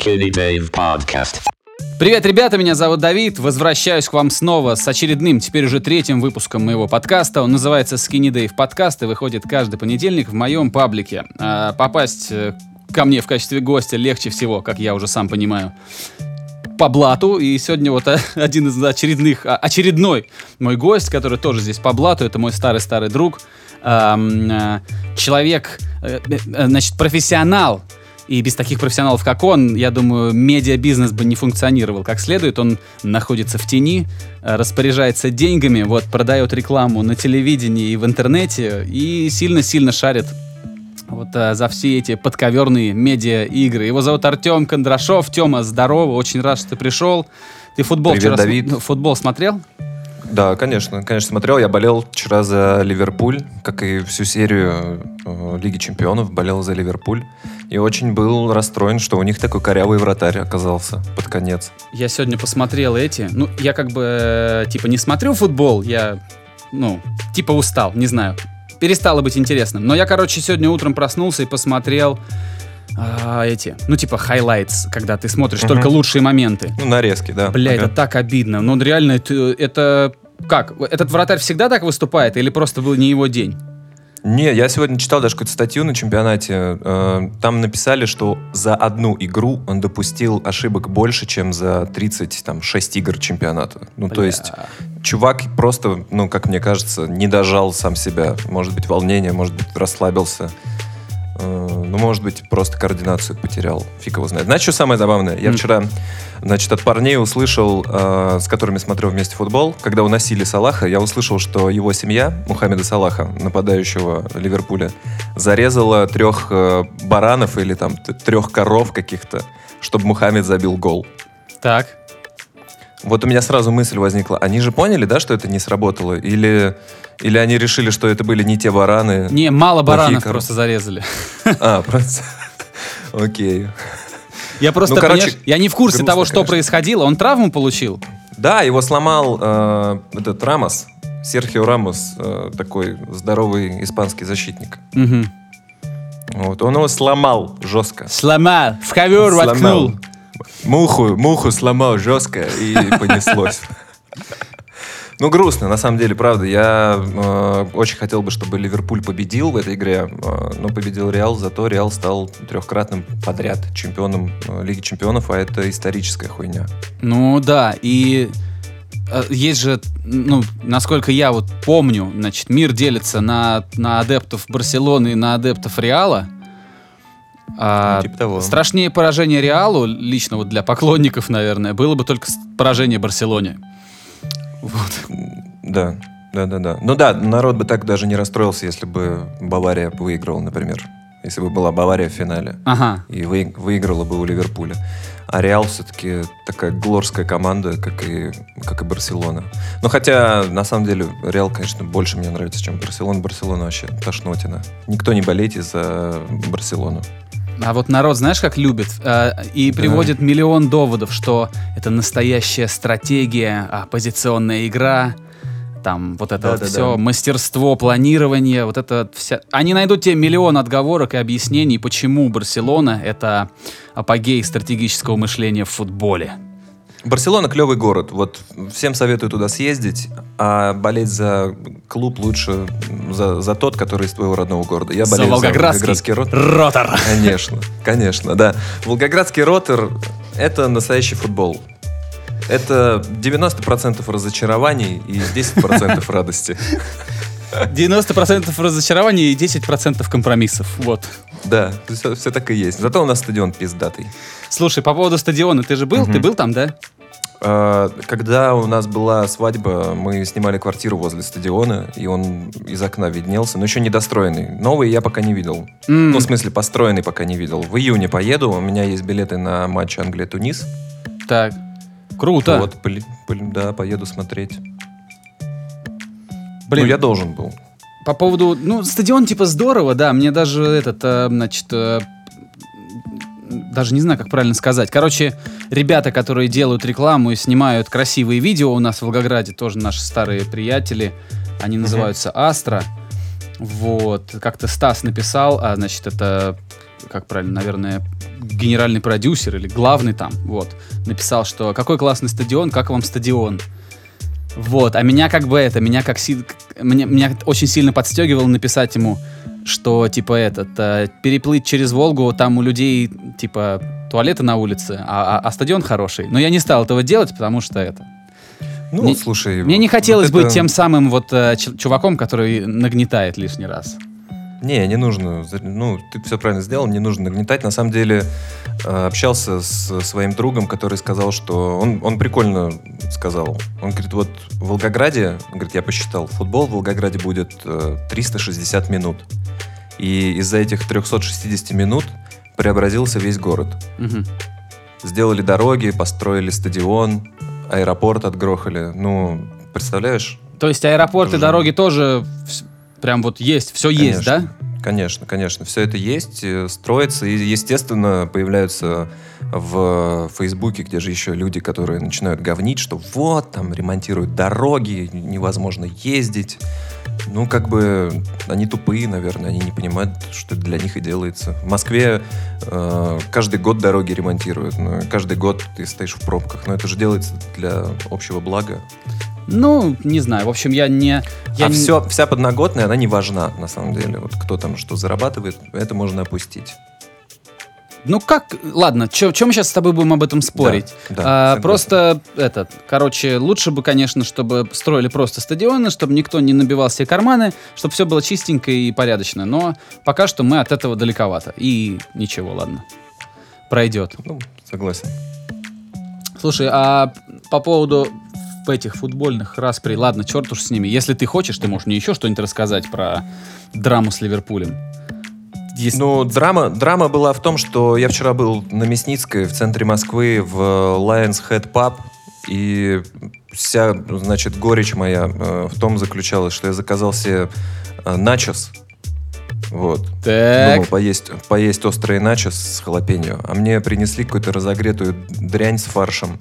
Skinny Dave Podcast. Привет, ребята, меня зовут Давид. Возвращаюсь к вам снова с очередным, теперь уже третьим выпуском моего подкаста. Он называется Skinny Dave Podcast и выходит каждый понедельник в моем паблике. А, попасть э, ко мне в качестве гостя легче всего, как я уже сам понимаю по блату, и сегодня вот один из очередных, а, очередной мой гость, который тоже здесь по блату, это мой старый-старый друг, эм, человек, э, э, значит, профессионал, и без таких профессионалов, как он, я думаю, медиабизнес бы не функционировал как следует. Он находится в тени, э, распоряжается деньгами, вот, продает рекламу на телевидении и в интернете и сильно-сильно шарит вот а, за все эти подковерные медиа-игры. Его зовут Артем Кондрашов. Тема, здорово, очень рад, что ты пришел. Ты футбол Привет, вчера Давид. см- футбол смотрел? Да, конечно, конечно смотрел. Я болел вчера за Ливерпуль, как и всю серию э, Лиги Чемпионов, болел за Ливерпуль. И очень был расстроен, что у них такой корявый вратарь оказался под конец. Я сегодня посмотрел эти. Ну, я как бы, э, типа, не смотрю футбол, я, ну, типа устал, не знаю. Перестало быть интересным. Но я, короче, сегодня утром проснулся и посмотрел а, эти, ну, типа, highlights, когда ты смотришь Мгм. только лучшие моменты. Ну, нарезки, да. Бля, Ага. это так обидно. Ну, реально, это, это... Как? Этот вратарь всегда так выступает или просто был не его день? Не, я сегодня читал даже какую-то статью на чемпионате. э, Там написали, что за одну игру он допустил ошибок больше, чем за 36 игр чемпионата. Ну, то Бля. есть чувак просто, ну, как мне кажется, не дожал сам себя. Может быть, волнение, может быть, расслабился. Э, Ну, может быть, просто координацию потерял. Фиг его знает. Знаешь, что самое забавное? Я вчера, значит, от парней услышал, э, с которыми смотрел вместе футбол, когда уносили Салаха, я услышал, что его семья, Мухаммеда Салаха, нападающего Ливерпуля, зарезала трех э, баранов или там трех коров каких-то, чтобы Мухаммед забил гол. Так. Вот у меня сразу мысль возникла. Они же поняли, да, что это не сработало? Или, или они решили, что это были не те бараны? Не, мало баранов коровы. просто зарезали. А, просто... Окей. Я просто, Ну, короче, я не в курсе грустно, того, что конечно. происходило. Он травму получил? Да, его сломал э, этот Рамос, Серхио Рамос, э, такой здоровый испанский защитник. Вот, он его сломал жестко. Сломал, в ковер воткнул. Муху, муху сломал жестко и понеслось. Ну, грустно, на самом деле, правда. Я э, очень хотел бы, чтобы Ливерпуль победил в этой игре, э, но победил Реал, зато Реал стал трехкратным подряд чемпионом э, Лиги Чемпионов, а это историческая хуйня. Ну да, и э, есть же, ну, насколько я вот помню, значит, мир делится на, на адептов Барселоны и на адептов Реала. А, Ну, типа того. Страшнее поражение Реалу, лично вот для поклонников, наверное, было бы только поражение Барселоне. Вот. Да, да, да, да. Ну да, народ бы так даже не расстроился, если бы Бавария выиграла, например. Если бы была Бавария в финале Ага. и вы- выиграла бы у Ливерпуля. А Реал все-таки такая глорская команда, как и, как и Барселона. Ну, хотя, на самом деле, Реал, конечно, больше мне нравится, чем Барселона. Барселона вообще тошнотина. Никто не болейте за Барселону. А вот народ, знаешь, как любит э, и приводит миллион доводов, что это настоящая стратегия, позиционная игра, там вот это вот Да-да-да. все, мастерство, планирование, вот это вся... Они найдут тебе миллион отговорок и объяснений, почему Барселона — это апогей стратегического мышления в футболе. Барселона клевый город. Вот всем советую туда съездить, а болеть за клуб лучше за, за тот, который из твоего родного города. Я За болею Волгоградский, Волгоградский рот. Ротор. Конечно, конечно, да. Волгоградский ротор — это настоящий футбол. Это 90% разочарований и 10% радости. 90% разочарования и 10% компромиссов. Вот. Да, все, все так и есть. Зато у нас стадион пиздатый. Слушай, по поводу стадиона, ты же был? Мгм. Ты был там, да? А, Когда у нас была свадьба, мы снимали квартиру возле стадиона, и он из окна виднелся, но еще недостроенный. Новый я пока не видел. М, Ну, в смысле, построенный пока не видел. В июне поеду, у меня есть билеты на матч Англия-Тунис. Так. Круто. Вот, поли- поли- да, поеду смотреть. Блин, Ну, я должен был. По поводу, ну, стадион типа здорово, да, мне даже этот, э, значит, э, даже не знаю, как правильно сказать. Короче, ребята, которые делают рекламу и снимают красивые видео у нас в Волгограде, тоже наши старые приятели, они называются Астра. Вот, как-то Стас написал, а, значит, это как правильно, наверное, генеральный продюсер или главный там, вот, написал, что какой классный стадион, как вам стадион. Вот, а меня как бы это, меня как си... меня, меня очень сильно подстегивало написать ему, что типа этот, э, переплыть через Волгу, там у людей типа туалеты на улице, а, а, а стадион хороший. Но я не стал этого делать, потому что это. Ну, Мне- слушай... Мне не вот хотелось это- быть тем самым вот э, чуваком, который нагнетает лишний раз. Не, не нужно. Ну, ты все правильно сделал, не нужно нагнетать. На самом деле, э, общался с своим другом, который сказал, что... Он, он прикольно сказал. Он говорит, вот в Волгограде, говорит, я посчитал, футбол в Волгограде будет э, 360 минут. И из-за этих 360 минут преобразился весь город. Мгм. Сделали дороги, построили стадион, аэропорт отгрохали. Ну, представляешь? То есть аэропорты, Тоже- дороги тоже прям вот есть, все есть, да? Конечно. Конечно, конечно. Все это есть, э, строится. И, естественно, появляются в Фейсбуке, где же еще люди, которые начинают говнить, что вот, там ремонтируют дороги, невозможно ездить. Ну, как бы, они тупые, наверное, они не понимают, что для них и делается. В Москве э, каждый год дороги ремонтируют, ну, каждый год ты стоишь в пробках, но это же делается для общего блага. Ну, не знаю. В общем, я не... Я а не- все, вся подноготная, она не важна, на самом деле. Вот кто там что зарабатывает, это можно опустить. Ну как, ладно, чем мы сейчас с тобой будем об этом спорить? Да, да, А, согласен. просто этот, короче, лучше бы, конечно, чтобы строили просто стадионы, чтобы никто не набивал себе карманы, чтобы все было чистенько и порядочно. Но пока что мы от этого далековато. И ничего, ладно. Пройдет. Ну, согласен. Слушай, а по поводу этих футбольных распри, ладно, черт уж с ними. Если ты хочешь, ты можешь мне еще что-нибудь рассказать про драму с Ливерпулем. Есть- Ну, драма, драма была в том, что я вчера был на Мясницкой в центре Москвы в Lions Head Pub, и вся, значит, горечь моя э, в том заключалась, что я заказал себе э, начос. Вот. Так, Думал поесть, поесть острые начос с халапеньо, а мне принесли какую-то разогретую дрянь с фаршем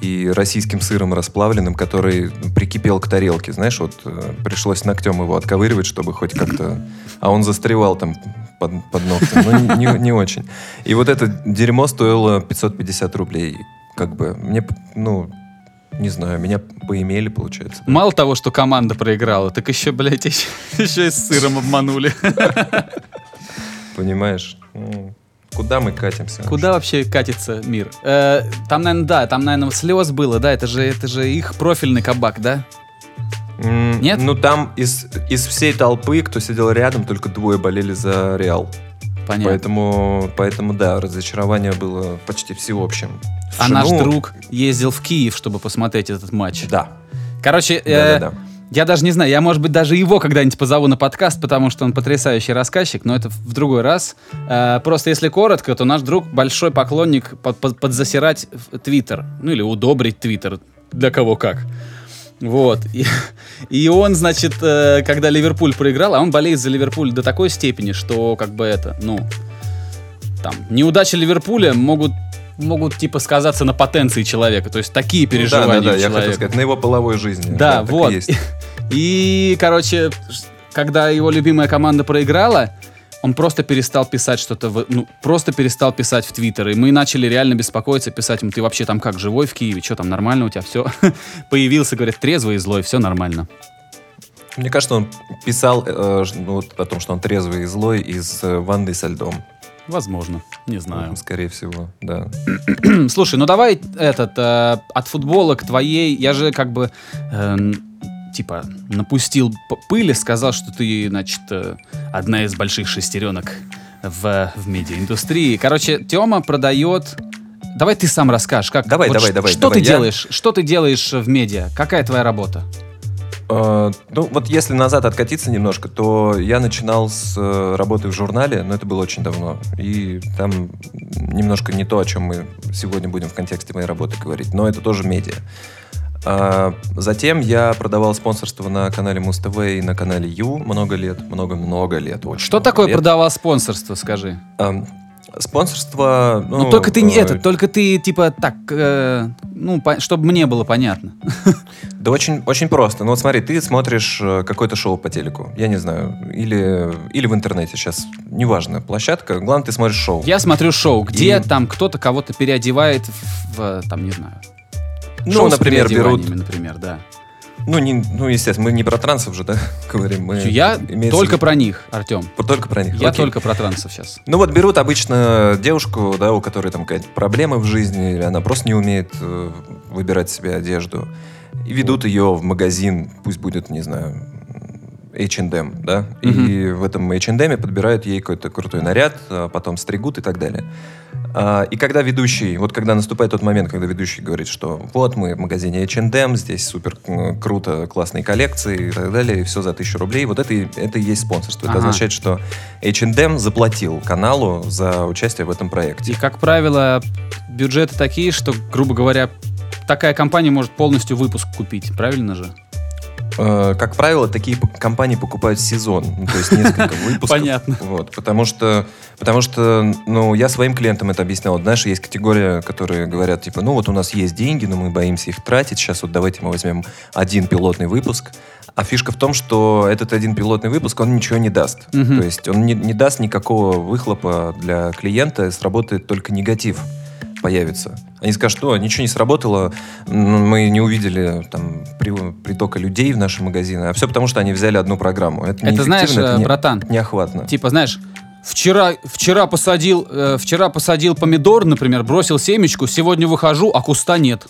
и российским сыром расплавленным, который прикипел к тарелке. Знаешь, вот э, пришлось ногтем его отковыривать, чтобы хоть как-то... А он застревал там под, под ногтем. Ну, не, не очень. И вот это дерьмо стоило 550 рублей. Как бы мне, ну, не знаю, меня поимели, получается. мало того, что команда проиграла, так еще, блядь, еще, еще и с сыром обманули. Понимаешь? Куда мы катимся? Куда вообще катится мир? Э, там, наверное, да, там, наверное, слез было, да, это же, это же их профильный кабак, да? М, Нет? Ну там из, из всей толпы, кто сидел рядом, только двое болели за Реал. Понятно. Поэтому, поэтому да, разочарование было почти всеобщим. А Слушай, наш ну, друг ездил в Киев, чтобы посмотреть этот матч. Да. Короче, э, Да-да-да. Я даже не знаю, я, может быть, даже его когда-нибудь позову на подкаст, потому что он потрясающий рассказчик, но это в другой раз. Э, просто если коротко, то наш друг большой поклонник под- под- подзасирать Твиттер. Ну или удобрить Твиттер. Для кого как. Вот. И, и он, значит, э, когда Ливерпуль проиграл, а он болеет за Ливерпуль до такой степени, что как бы это, ну, там, неудачи Ливерпуля могут могут типа сказаться на потенции человека, то есть такие переживания Да-да-да, у я хотел человека. сказать, на его половой жизни. Да, и вот. есть. И, короче, когда его любимая команда проиграла, он просто перестал писать что-то, в- ну, просто перестал писать в Твиттер. И мы начали реально беспокоиться, писать ему, ты вообще там как, живой в Киеве? Что там, нормально у тебя все? Появился, говорят, трезвый и злой, все нормально. Мне кажется, он писал э, ну, о том, что он трезвый и злой из э, ванны со льдом. Возможно, не знаю. Скорее всего, да. Слушай, ну давай этот, э, от футбола к твоей, я же как бы, э, типа, напустил пыли, сказал, что ты, значит, э, одна из больших шестеренок в, в медиаиндустрии. Короче, Тёма продает... Давай ты сам расскажешь, как... Давай, вот давай, давай, Что давай, ты я- делаешь? Что ты делаешь в медиа? Какая твоя работа? Э, Ну, вот если назад откатиться немножко, то я начинал с э, работы в журнале, но это было очень давно. И там немножко не то, о чем мы сегодня будем в контексте моей работы говорить, но это тоже медиа. А затем я продавал спонсорство на канале Муз-ТВ и на канале Ю много лет, много-много лет. Очень Что много такое лет. продавал спонсорство, скажи? Ам, Спонсорство... Ну, только ты не э, это, только ты типа так, э, ну, чтобы мне было понятно. Да очень, очень просто. Ну вот смотри, ты смотришь э, какое-то шоу по телеку, я не знаю, или, или в интернете сейчас, неважно, площадка, главное, ты смотришь шоу. Я смотрю шоу, где И- там кто-то кого-то переодевает в, в, там, не знаю. Ну, шоу например, берут... например, да. Ну, не, ну, естественно, мы не про трансов же, да, говорим. Мы, Я только в про них, Артем. Только про них. Я окей. только про трансов сейчас. Ну вот берут обычно девушку, да, у которой там какая-то проблема в жизни, или она просто не умеет э, выбирать себе одежду, и ведут ее в магазин, пусть будет, не знаю, H&M, да, и в этом H&M подбирают ей какой-то крутой наряд, а потом стригут и так далее. А, и когда ведущий, вот когда наступает тот момент, когда ведущий говорит, что вот мы в магазине H&M, здесь супер круто, классные коллекции и так далее, и все за тысячу рублей, вот это, это и есть спонсорство. Это Ага. означает, что H&M заплатил каналу за участие в этом проекте. И, как правило, бюджеты такие, что, грубо говоря, такая компания может полностью выпуск купить, правильно же? Э, Как правило, такие компании покупают сезон, ну, то есть несколько выпусков. Понятно. Вот, потому что, потому что, ну, я своим клиентам это объяснял. Вот, Знаешь, есть категория, которые говорят, типа, ну, вот у нас есть деньги, но мы боимся их тратить. Сейчас вот давайте мы возьмем один пилотный выпуск. А фишка в том, что этот один пилотный выпуск, он ничего не даст. Мгм. То есть он не, не даст никакого выхлопа для клиента, сработает только негатив появится. Они скажут, что ничего не сработало, мы не увидели там при- притока людей в наши магазины, а все потому, что они взяли одну программу. Это, Это знаешь, это э, не- братан, неохватно. Типа, знаешь, вчера, вчера, посадил, э, вчера посадил помидор, например, бросил семечку, сегодня выхожу, а куста нет.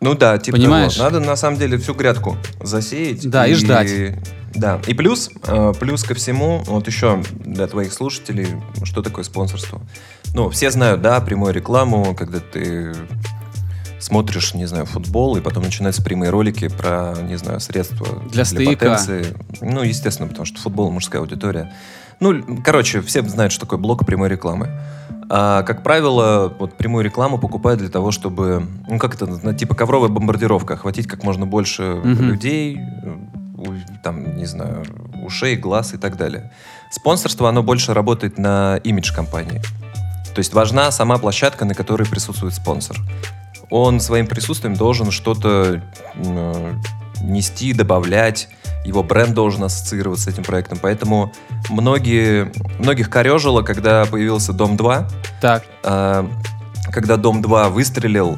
Ну да, типа Понимаешь? того. Надо на самом деле всю грядку засеять. Да, и ждать. Да. И плюс, э, плюс ко всему, вот еще для твоих слушателей, что такое спонсорство. Ну, все знают, да, прямую рекламу, когда ты смотришь, не знаю, футбол, и потом начинаются прямые ролики про, не знаю, средства Для стояка. потенции. Ну, естественно, потому что футбол мужская аудитория. Ну, короче, все знают, что такое блок прямой рекламы. А, как правило, вот прямую рекламу покупают для того, чтобы, ну, как это, типа ковровая бомбардировка, охватить как можно больше Мгм. людей, там, не знаю, ушей, глаз и так далее. Спонсорство, оно больше работает на имидж компании. То есть важна сама площадка, на которой присутствует спонсор. Он своим присутствием должен что-то э, нести, добавлять, его бренд должен ассоциироваться с этим проектом. Поэтому многие, многих корежило, когда появился Дом 2, Так, а, когда Дом 2 выстрелил,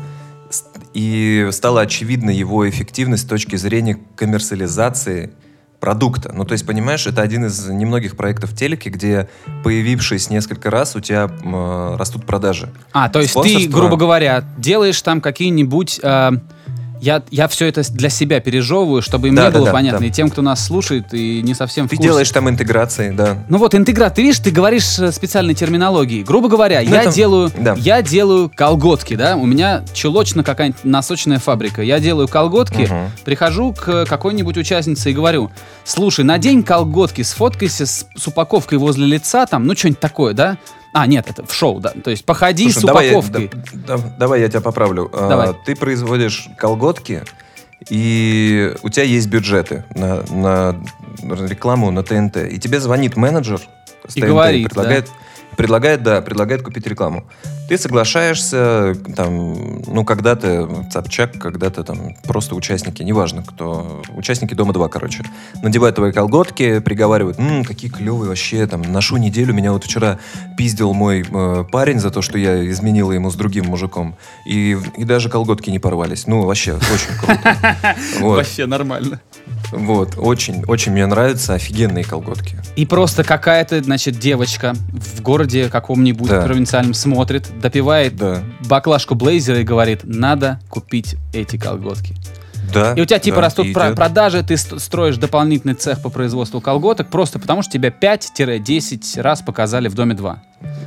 и стала очевидна его эффективность с точки зрения коммерциализации продукта. Ну, то есть, понимаешь, это один из немногих проектов в телеке, где, появившись несколько раз, у тебя э, растут продажи. А, то есть ты, грубо говоря, делаешь там какие-нибудь... э, я, я все это для себя пережевываю, чтобы им Да, было да, понятно. да. И тем, кто нас слушает и не совсем в Ты курсе. делаешь там интеграции, да. Ну вот интеграт, ты видишь, ты говоришь э, специальной терминологией. Грубо говоря, Ну, я это- делаю, да. я делаю колготки, да, у меня чулочно какая-нибудь носочная фабрика. Я делаю колготки, Мгм. прихожу к какой-нибудь участнице и говорю, слушай, надень колготки, сфоткайся с, с упаковкой возле лица, там, ну что-нибудь такое, да? А, нет, это в шоу, да. То есть походи Слушай, с давай я- упаковкой. да- да- давай я тебя поправлю. А, Давай. Ты производишь колготки, и у тебя есть бюджеты на, на рекламу на ТНТ. И тебе звонит менеджер с И ТНТ говорит, предлагает, предлагает, да, предлагает купить рекламу. Ты соглашаешься, там, ну, когда-то Цапчак, когда-то там просто участники, неважно кто, участники Дома-2, короче, надевают твои колготки, приговаривают, «М, какие клевые вообще, там, ношу неделю, меня вот вчера пиздил мой э, парень за то, что я изменила ему с другим мужиком, и, и даже колготки не порвались. Ну, вообще, очень круто. Вообще нормально. Вот, очень, очень мне нравятся офигенные колготки. И просто какая-то, значит, девочка в городе каком-нибудь Да. провинциальном смотрит, допивает Да. баклажку блейзера и говорит, надо купить эти колготки. Да. И у тебя типа да, растут про- продажи, ты ст- строишь дополнительный цех по производству колготок, просто потому что тебя 5-10 раз показали в Доме 2.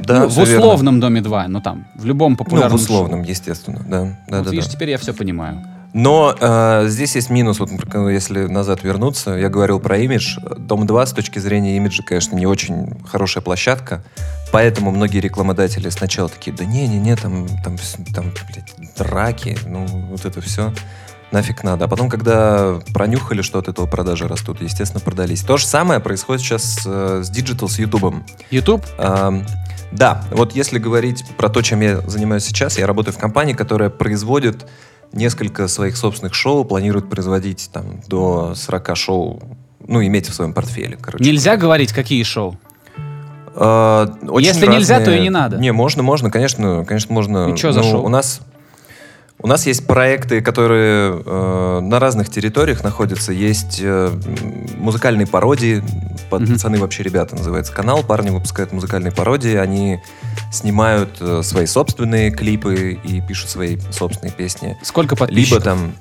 Да, Ну, в всё верно. условном Доме 2, ну там, в любом Ну, популярном в условном, шоу. естественно, да. да, Вот да, видишь, да. теперь я все понимаю. Но э, здесь есть минус, вот если назад вернуться, я говорил про имидж. Дом 2 с точки зрения имиджа, конечно, не очень хорошая площадка, поэтому многие рекламодатели сначала такие, да не-не-не, там, там, там блядь, драки, ну, вот это все нафиг надо. А потом, когда пронюхали, что от этого продажи растут, естественно, продались. То же самое происходит сейчас с, э, с Digital, с Ютубом. YouTube? Ам, Да, вот если говорить про то, чем я занимаюсь сейчас, я работаю в компании, которая производит несколько своих собственных шоу, планирует производить там до 40 шоу, ну, иметь в своем портфеле, короче. Нельзя говорить, какие шоу? Э, очень Если нельзя, то и не надо. Не, можно, можно, конечно, конечно, можно. И чё за Ну, шоу? У нас, у нас есть проекты, которые э, на разных территориях находятся. Есть э, музыкальные пародии. Пацаны вообще ребята называется канал. Парни выпускают музыкальные пародии. Они снимают э, свои собственные клипы и пишут свои собственные песни. Сколько Либо подписчиков? там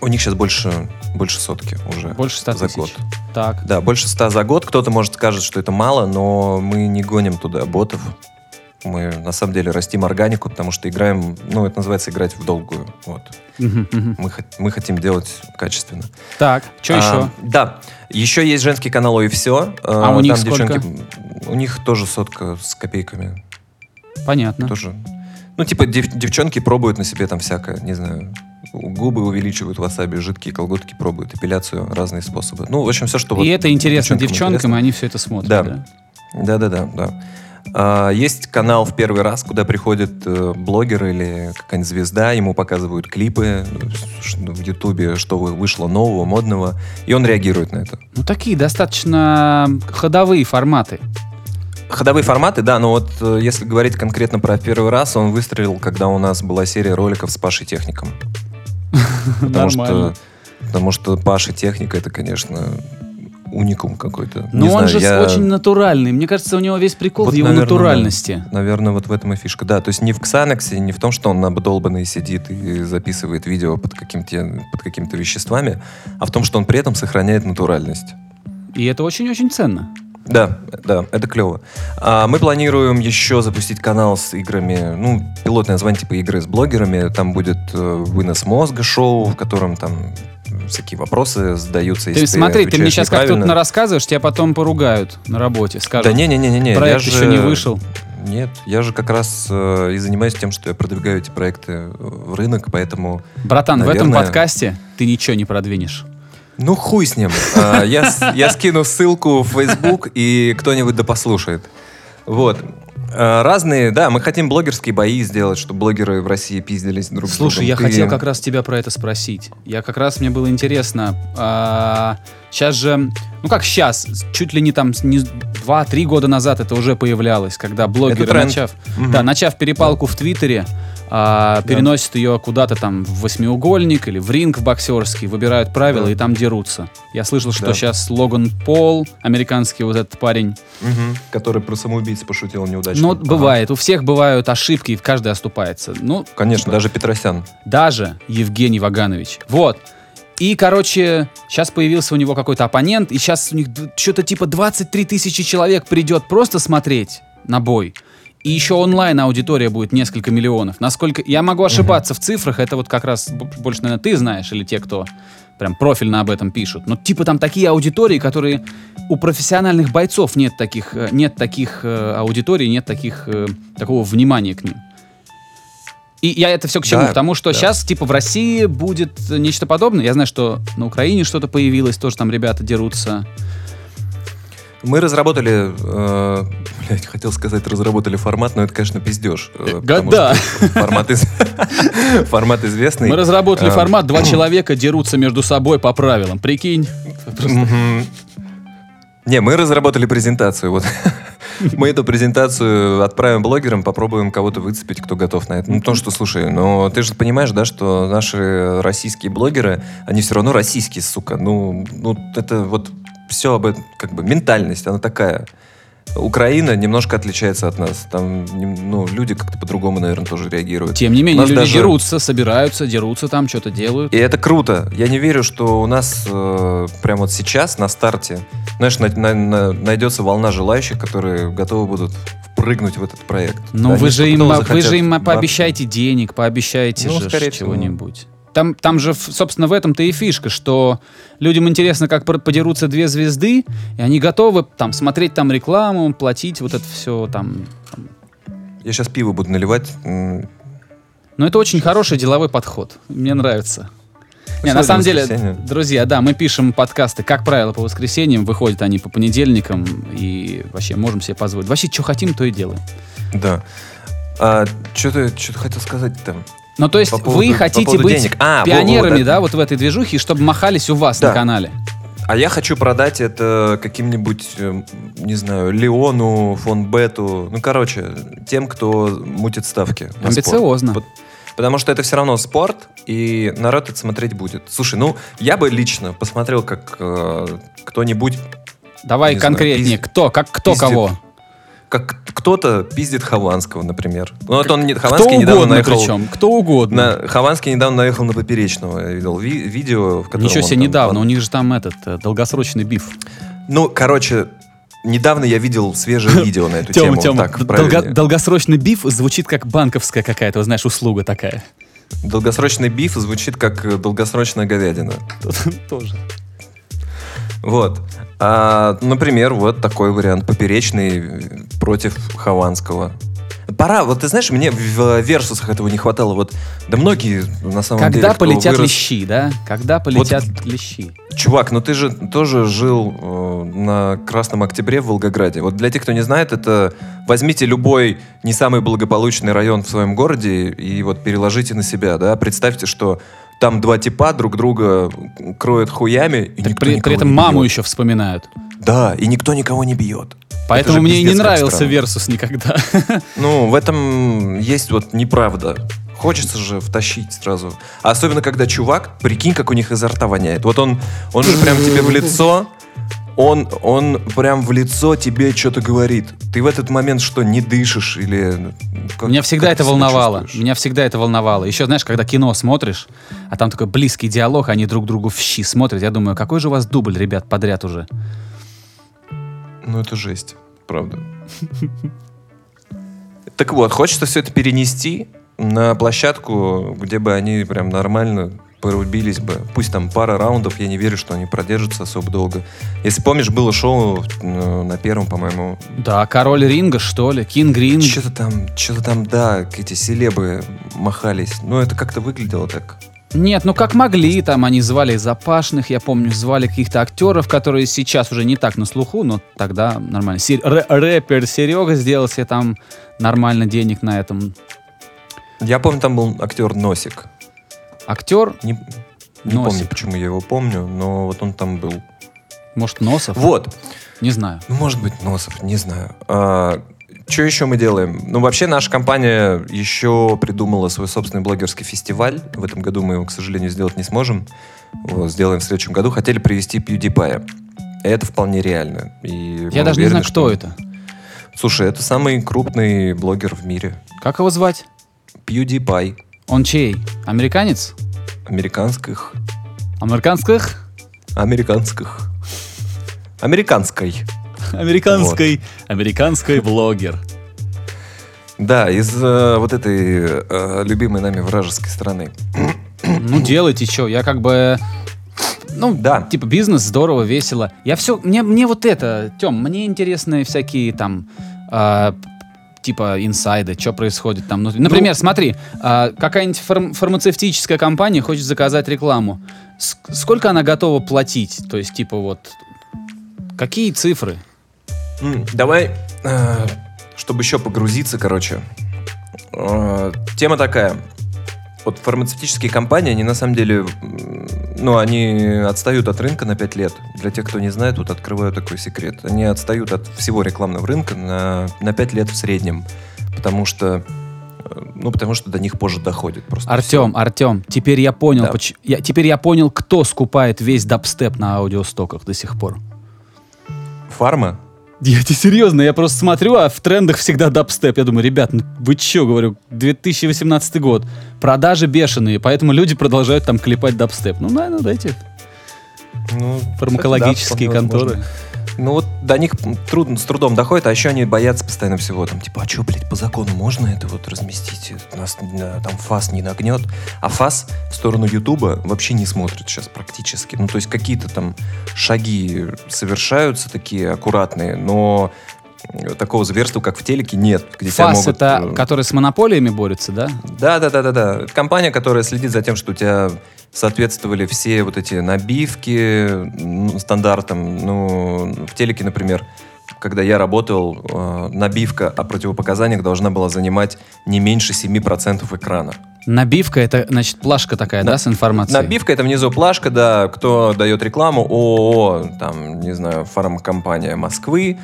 у них сейчас больше больше сотки уже Больше 100 за тысяч. год. Так. Да, больше ста за год. Кто-то может скажет, что это мало, но мы не гоним туда ботов. Мы на самом деле растим органику, потому что играем, ну, это называется играть в долгую. Вот. Мы, мы хотим делать качественно. Так, что А, еще? Да. Еще есть женский канал «Ой, все». А у них сколько? У них тоже сотка с копейками. Понятно. Тоже. Ну, типа, дев- девчонки пробуют на себе там всякое, не знаю, губы увеличивают васаби, жидкие колготки пробуют, эпиляцию, разные способы. Ну, в общем, все, что вот И это интересно девчонкам девчонкам, интересно. и они все это смотрят. Да. да? Да-да-да, да. А, есть канал в первый раз, куда приходит э, блогер или какая-нибудь звезда, ему показывают клипы ш- в Ютубе, что вы- вышло нового, модного, и он реагирует на это. Ну, такие достаточно ходовые форматы. Ходовые форматы, да, но вот э, если говорить конкретно про первый раз, он выстрелил, когда у нас была серия роликов с Пашей Техником. Потому что, потому что Паша Техника это, конечно, уникум какой-то. Но Не он знаю, же я- очень натуральный. Мне кажется, у него весь прикол Вот, в его наверно, натуральности. Наверное, вот в этом и фишка. Да, то есть не в Ксанаксе, не в том, что он обдолбанный сидит и записывает видео под, каким-то, под какими-то веществами, а в том, что он при этом сохраняет натуральность. И это очень-очень ценно. Да, да, это клево. А мы планируем еще запустить канал с играми, ну, пилотное название типа игры с блогерами. Там будет э, вынос мозга шоу, в котором там всякие вопросы задаются. Ты смотри, ты мне сейчас как тут рассказываешь, тебя потом поругают на работе. Скажут, Да не-не-не-не. проект я еще же- не вышел. Нет, я же как раз э, и занимаюсь тем, что я продвигаю эти проекты в рынок, поэтому... Братан, в этом Наверное- подкасте ты ничего не продвинешь. Ну, хуй с ним. А, я скину ссылку в Facebook, и кто-нибудь да послушает. Вот. А, Разные, да, мы хотим блогерские бои сделать, чтобы блогеры в России пиздились друг с другом. Слушай, я Ты- хотел как раз тебя про это спросить. Я как раз, мне было интересно. сейчас же, ну как сейчас, чуть ли не там не 2-3 года назад это уже появлялось, когда блогеры, начав, Мгм. да, начав перепалку в Твиттере, а, переносят ее куда-то там в восьмиугольник или в ринг в боксерский, выбирают правила Да. и там дерутся. Я слышал, что Да. сейчас Логан Пол, американский вот этот парень, Мгм. Который про самоубийц пошутил неудачно. ну, Ага. бывает, у всех бывают ошибки, и каждый оступается. Ну, Конечно, даже Петросян. даже Евгений Ваганович. Вот. И, короче, сейчас появился у него какой-то оппонент, и сейчас у них что-то типа 23 тысячи человек придет просто смотреть на бой. И еще онлайн аудитория будет несколько миллионов. Насколько я могу ошибаться в цифрах, это вот как раз больше, наверное, ты знаешь, или те, кто прям профильно об этом пишут. Но типа там такие аудитории, которые у профессиональных бойцов нет таких, э, нет таких э, аудиторий, нет таких, э, такого внимания к ним. И я это все к чему? Да, к тому, что да. сейчас, типа, в России будет нечто подобное. Я знаю, что на Украине что-то появилось, тоже там ребята дерутся. Мы разработали, э, блядь, хотел сказать, разработали формат, но это, конечно, пиздеж. э, потому да. Формат, из- формат известный. Мы разработали Э, формат, два человека дерутся между собой по правилам. Прикинь. Не, мы разработали презентацию. Вот. Мы эту презентацию отправим блогерам, попробуем кого-то выцепить, кто готов на это. Ну, то, что, слушай, но ты же понимаешь, да, что наши российские блогеры, они все равно российские, сука. Ну, ну это вот все об этом, как бы, ментальность, она такая. Украина немножко отличается от нас. Там, ну, люди как-то по-другому, наверное, тоже реагируют. Тем не менее, люди даже- дерутся, собираются, дерутся там, что-то делают. И это круто. Я не верю, что у нас э, прямо вот сейчас, на старте, знаешь, на- на- на- найдется волна желающих, которые готовы будут впрыгнуть в этот проект. Ну, Да, вы же, им, вы же им пообещайте денег, пообещайте Ну, же чего-нибудь. Там, там же, собственно, в этом-то и фишка, что людям интересно, как подерутся две звезды, и они готовы там смотреть там рекламу, платить вот это все там. Я сейчас пиво буду наливать. Но это очень хороший деловой подход. Мне нравится. Не, на самом деле, друзья, да, мы пишем подкасты, как правило, по воскресеньям, выходят они по понедельникам, и вообще можем себе позволить. Вообще, что хотим, то и делаем. Да. А, что ты, что ты хотел сказать там? Ну, то есть По вы поводу- по хотите поводу быть денег. А, пионерами, вот, да, вот в этой движухе, чтобы махались у вас Да. на канале. А я хочу продать это каким-нибудь, э, не знаю, Леону, фон Бету. Ну, короче, тем, кто мутит ставки. спорт. Амбициозно. Пот- Потому что это все равно спорт, и народ это смотреть будет. Слушай, ну, я бы лично посмотрел, как э, кто-нибудь, Давай Не знаю, конкретнее, пиз- кто, как кто пиздит. кого. Как кто-то пиздит Хованского, например. Ну, вот он не, Кто Хованский недавно угодно наехал... причем, кто угодно. На, Хованский недавно наехал на Поперечного. Я видел ви- видео, в котором Ничего себе, недавно, у них же там этот, э, долгосрочный биф. Ну, короче, недавно я видел свежее видео на эту Тема, тему. Тема, правильнее. долгосрочный биф звучит как банковская какая-то, знаешь, услуга такая. Долгосрочный биф звучит как э, долгосрочная говядина. Тоже. Вот. А, например, вот такой вариант. Поперечный против Хованского. Пора, вот ты знаешь, мне в версусах этого не хватало. Вот, да многие на самом деле... Когда полетят вырос- лещи, да? Когда полетят лещи? Чувак, ну ты же тоже жил э, на Красном Октябре в Волгограде. Вот для тех, кто не знает, это возьмите любой не самый благополучный район в своем городе и вот переложите на себя, да. Представьте, что там два типа друг друга кроют хуями, и Так при, при этом маму бьет. еще вспоминают. Да, и никто никого не бьет. Поэтому мне и не нравился странно. Версус никогда. Ну, в этом есть вот неправда. Хочется же втащить сразу. Особенно, когда чувак, прикинь, как у них изо рта воняет. Вот он, он же прям тебе в лицо, он, он прям в лицо тебе что-то говорит. Ты в этот момент что, не дышишь или... ну, как- Меня всегда как это волновало. чувствуешь? Меня всегда это волновало. Еще, знаешь, когда кино смотришь, а там такой близкий диалог, они друг другу в щи смотрят. Я думаю, какой же у вас дубль, ребят, подряд уже? Ну, это жесть, правда. Так вот, хочется все это перенести на площадку, где бы они прям нормально порубились бы. Пусть там пара раундов, я не верю, что они продержатся особо долго. Если помнишь, было шоу э, на первом, по-моему. Да, король ринга, что ли? Кинг Ринг. Что-то там, что-то там, да, эти селебы махались. Ну, это как-то выглядело так. Нет, ну как могли, там они звали запашных, я помню, звали каких-то актеров, которые сейчас уже не так на слуху, но тогда нормально. Се- рэ- рэпер Серега сделал себе там нормально денег на этом. Я помню, там был актер Носик. Актер, Не, не Носик. помню, почему я его помню, но вот он там был. может, Носов? Вот. Не знаю. Ну, может быть, Носов, не знаю. что еще мы делаем? Ну, вообще, наша компания еще придумала свой собственный блогерский фестиваль. В этом году мы его, к сожалению, сделать не сможем. Вот, сделаем в следующем году. Хотели привести PewDiePie. Это вполне реально. И Я даже не уверены, знаю, кто что- это. Слушай, это самый крупный блогер в мире. Как его звать? PewDiePie. Он чей? Американец? Американских. Американских? Американских. Американской. Американской. Американской блогер. Да, из э, вот этой э, любимой нами вражеской страны. Ну, делайте что, я как бы... Ну, Да. типа, бизнес здорово, весело. Я все... Мне, мне вот это, Тем, мне интересны всякие там... а, типа инсайды, что происходит там внутри. Например, смотри, а, какая-нибудь фарм- фармацевтическая компания хочет заказать рекламу. С- сколько она готова платить? То есть, типа, вот... Какие цифры? Давай, э, чтобы еще погрузиться, короче. Э, Тема такая. Вот фармацевтические компании, они на самом деле, ну, они отстают от рынка на 5 лет. Для тех, кто не знает, вот открываю такой секрет. Они отстают от всего рекламного рынка на, на 5 лет в среднем. Потому что, э, ну, потому что до них позже доходит просто. Артем, Артем, теперь я понял, Да. поч- я, теперь я понял, кто скупает весь дабстеп на аудиостоках до сих пор. Фарма? Я тебе серьезно, я просто смотрю, а в трендах всегда дабстеп. Я думаю, ребят, ну вы чё, говорю, 2018 год, продажи бешеные, поэтому люди продолжают там клепать дабстеп. Ну, наверное, дайте Ну, фармакологические кстати, да, вполне конторы. возможно. Ну вот до них трудно, с трудом доходит, а еще они боятся постоянно всего. Там типа, а что, блядь, по закону можно это вот разместить? Нас э, там ФАС не нагнет. А ФАС в сторону Ютуба вообще не смотрит сейчас практически. Ну то есть какие-то там шаги совершаются такие аккуратные, но такого зверства, как в телеке, нет. Где ФАС могут, это, э, который с монополиями борется, да? Да, да, да, да, да. Компания, которая следит за тем, что у тебя соответствовали все вот эти набивки стандартам. Ну, в телеке, например, когда я работал, э, набивка о противопоказаниях должна была занимать не меньше 7% экрана. Набивка это, значит, плашка такая, На- да, с информацией? Набивка это внизу плашка, да, кто дает рекламу, ООО, там, не знаю, фармкомпания Москвы,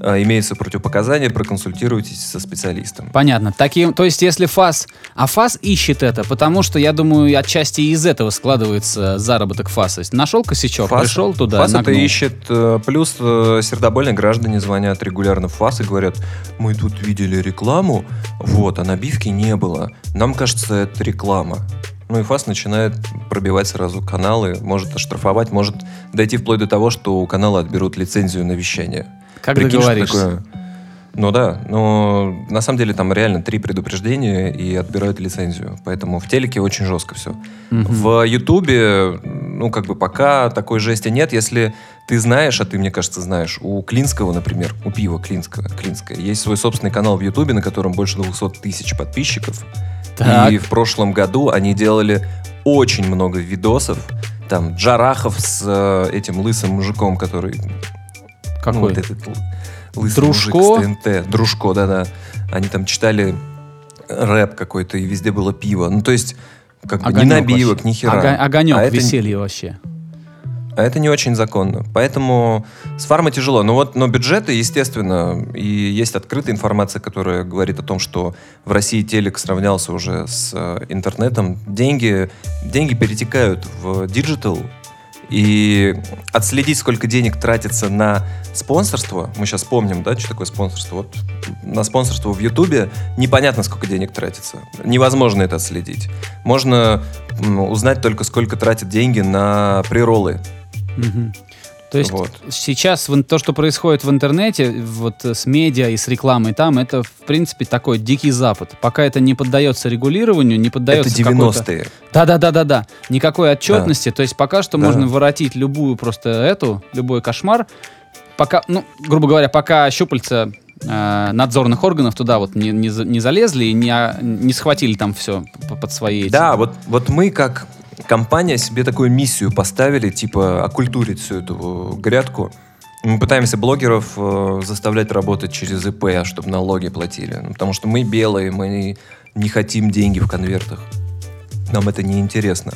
имеются противопоказания, проконсультируйтесь со специалистом. Понятно. Таким, то есть, если ФАС... А ФАС ищет это, потому что, я думаю, отчасти из этого складывается заработок ФАСа. Нашел косячок, ФАС- пришел туда, ФАС это нагнул. ищет, э, плюс э, сердобольные граждане звонят регулярно в ФАС и говорят, мы тут видели рекламу, вот, а набивки не было. Нам кажется, это реклама. Ну и ФАС начинает пробивать сразу каналы, может оштрафовать, может дойти вплоть до того, что у канала отберут лицензию на вещание. Как Прикинь, договоришься? такое? Ну да, но на самом деле там реально три предупреждения и отбирают лицензию. Поэтому в телеке очень жестко все. Мгм. В Ютубе, ну как бы пока такой жести нет. Если ты знаешь, а ты, мне кажется, знаешь, у Клинского, например, у пива Клинского, Клинское, есть свой собственный канал в Ютубе, на котором больше 200 тысяч подписчиков. Так. И в прошлом году они делали очень много видосов. Там Джарахов с э, этим лысым мужиком, который ну, Какой? вот этот лысый Дружко? мужик с ТНТ. Дружко, да-да. Они там читали рэп какой-то, и везде было пиво. Ну, то есть, как бы, ни Огонек набивок, вообще. ни хера. Ога- огонек, а это, веселье вообще. а это не очень законно. Поэтому с фармой тяжело. Но вот, но бюджеты, естественно, и есть открытая информация, которая говорит о том, что в России телек сравнялся уже с э, интернетом. Деньги, деньги перетекают в digital, и отследить, сколько денег тратится на спонсорство, мы сейчас помним, да, что такое спонсорство. Вот на спонсорство в Ютубе непонятно, сколько денег тратится. Невозможно это отследить. Можно узнать только, сколько тратят деньги на приролы. Мгм. То есть Вот. сейчас то, что происходит в интернете, вот э, с медиа и с рекламой там, это в принципе такой дикий запад. Пока это не поддается регулированию, не Это поддается какой-то- 90-е. Да-да-да-да-да. Никакой отчетности. То есть пока что Да. можно воротить любую просто эту, любой кошмар. Пока, ну, грубо говоря, пока щупальца э, надзорных органов туда вот не, не, не залезли и не, а, не схватили там все под свои эти. Да, вот, вот мы как компания себе такую миссию поставили, типа окультурить всю эту грядку. Мы пытаемся блогеров э, заставлять работать через ИП, чтобы налоги платили. Ну, потому что мы белые, мы не хотим деньги в конвертах. Нам это не интересно.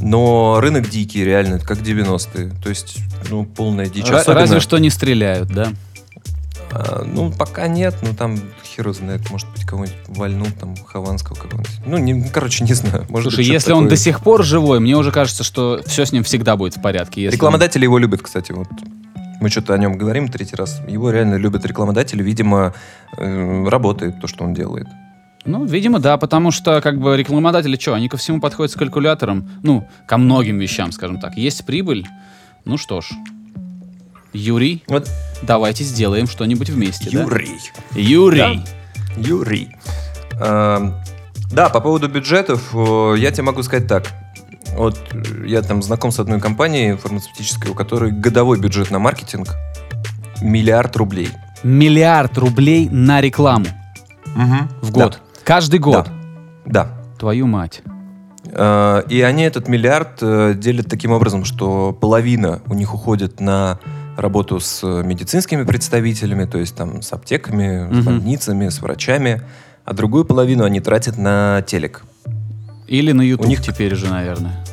Но рынок дикий, реально, как 90-е. То есть, ну, полная дичь. Ра- Особенно- Разве что не стреляют, да? А, ну, пока нет, ну там хер знает, может быть, кого-нибудь вальнут, там, Хованского какого-нибудь. Ну, не, короче, не знаю. Может Слушай, быть, если он такое. до сих пор живой, мне уже кажется, что все с ним всегда будет в порядке. Если Рекламодатели его любят, кстати, вот. Мы что-то о нем говорим третий раз. Его реально любят рекламодатели. Видимо, э, работает то, что он делает. он- Ну, видимо, да, потому что, как бы, рекламодатели что, они ко всему подходят с калькулятором, ну, ко многим вещам, скажем так. Есть прибыль, ну что ж. Юрий, Вот давайте сделаем что-нибудь вместе, да? Юрий. Юрий. Юрий. Эм, Да, по поводу бюджетов, э, я тебе могу сказать так. Вот э, я там знаком с одной компанией фармацевтической, у которой годовой бюджет на маркетинг миллиард рублей. Миллиард рублей на рекламу в год. Каждый год. Да. Твою мать. Э, И они этот миллиард делят таким образом, что половина у них уходит на работу с медицинскими представителями, то есть там с аптеками, с Мгм. больницами, с врачами, а другую половину они тратят на телек. Или на YouTube У них- теперь уже, наверное.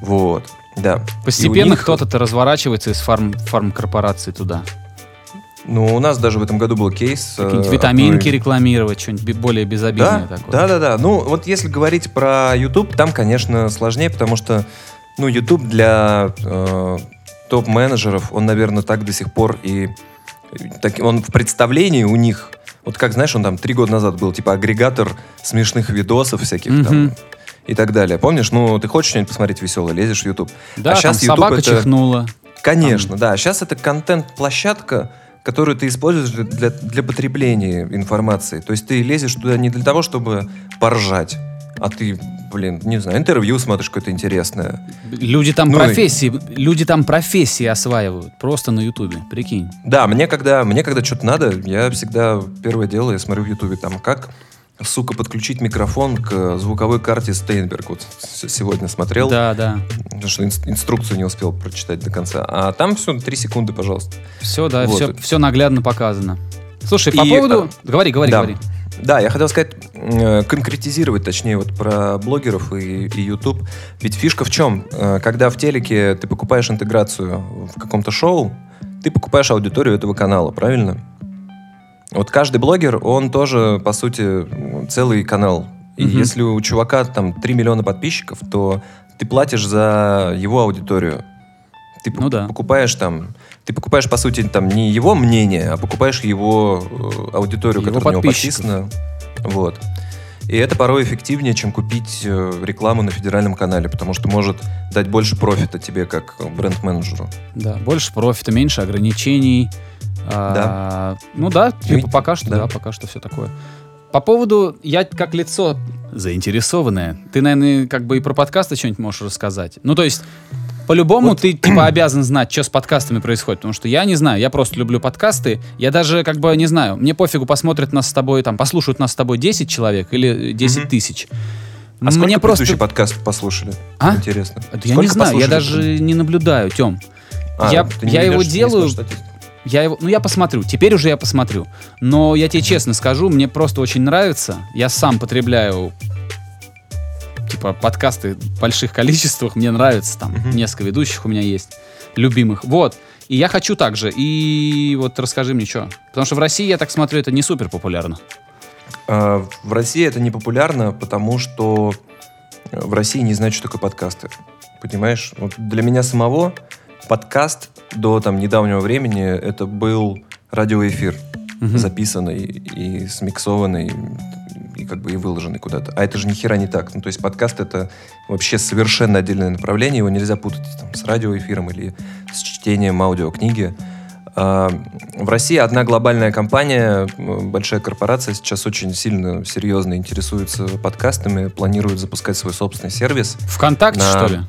Вот, да. Постепенно них- кто-то-то разворачивается из фарм, фармкорпорации туда. Ну, у нас даже в этом году был кейс. Какие-нибудь э, витаминки одной- рекламировать, что-нибудь более безобидное Да, такое. да, да, да. Ну, вот если говорить про YouTube, там, конечно, сложнее, потому что, ну, YouTube для э, топ-менеджеров, он, наверное, так до сих пор и так, он в представлении у них, вот как, знаешь, он там три года назад был, типа, агрегатор смешных видосов всяких там Мгм. и так далее. Помнишь, ну, ты хочешь что-нибудь посмотреть веселое, лезешь в YouTube. Да, а там сейчас YouTube собака это... чихнула. Конечно, да. Сейчас это контент-площадка, которую ты используешь для, для потребления информации. То есть ты лезешь туда не для того, чтобы поржать, а ты, блин, не знаю, интервью смотришь какое-то интересное. Люди там Ну и- профессии, люди там профессии осваивают, просто на Ютубе, прикинь. Да, мне когда, мне когда что-то надо, я всегда первое дело, я смотрю в Ютубе, там, как, сука, подключить микрофон к звуковой карте Стейнберг. Вот сегодня смотрел, Да, да. потому что инс- инструкцию не успел прочитать до конца. А там все, три секунды, пожалуйста. Все, да, Вот. все, все наглядно показано. Слушай, по И, поводу... а, Говори, говори, да. говори. Да, я хотел сказать, э, конкретизировать, точнее, вот про блогеров и, и YouTube. Ведь фишка в чем? Э, Когда в телеке ты покупаешь интеграцию в каком-то шоу, ты покупаешь аудиторию этого канала, правильно? Вот каждый блогер, он тоже, по сути, целый канал. И Мгм. если у чувака там 3 миллиона подписчиков, то ты платишь за его аудиторию. Ты Ну да. покупаешь там, ты покупаешь, по сути, там не его мнение, а покупаешь его э, аудиторию, Его которая у него подписана. Вот. И это порой эффективнее, чем купить э, рекламу на федеральном канале, потому что может дать больше профита тебе, как э, бренд-менеджеру. Да, больше профита, меньше ограничений. А, Ну да, Ну и- типа пока что, да. да. пока что все такое. По поводу, я как лицо заинтересованное, ты, наверное, как бы и про подкасты что-нибудь можешь рассказать. Ну, то есть, по-любому Вот. ты, типа, обязан знать, что с подкастами происходит, потому что я не знаю, я просто люблю подкасты, я даже, как бы, не знаю, мне пофигу, посмотрят нас с тобой, там, послушают нас с тобой 10 человек или 10 Мгм. тысяч. А сколько мне просто... предыдущий подкаст послушали? А? Интересно. Это я не знаю, я даже не наблюдаю, Тем. А, я- я его делаю-? Я его, ну я посмотрю, теперь уже я посмотрю. Но я тебе честно скажу, мне просто очень нравится. Я сам потребляю типа подкасты в больших количествах, мне нравится там Мгм. несколько ведущих у меня есть любимых. Вот. И я хочу также. И вот расскажи мне что. Потому что в России, я так смотрю, это не супер популярно. А, В России это не популярно, потому что э, в России не знают, что такое подкасты. Понимаешь? Вот для меня самого подкаст до там, недавнего времени это был радиоэфир, Мгм. записанный и смиксованный, как бы и выложенный куда-то. А это же ни хера не так. Ну, то есть подкаст это вообще совершенно отдельное направление, его нельзя путать там, с радиоэфиром или с чтением аудиокниги. А, В России одна глобальная компания, большая корпорация, сейчас очень сильно, серьезно интересуется подкастами, планирует запускать свой собственный сервис. ВКонтакте, На- что ли?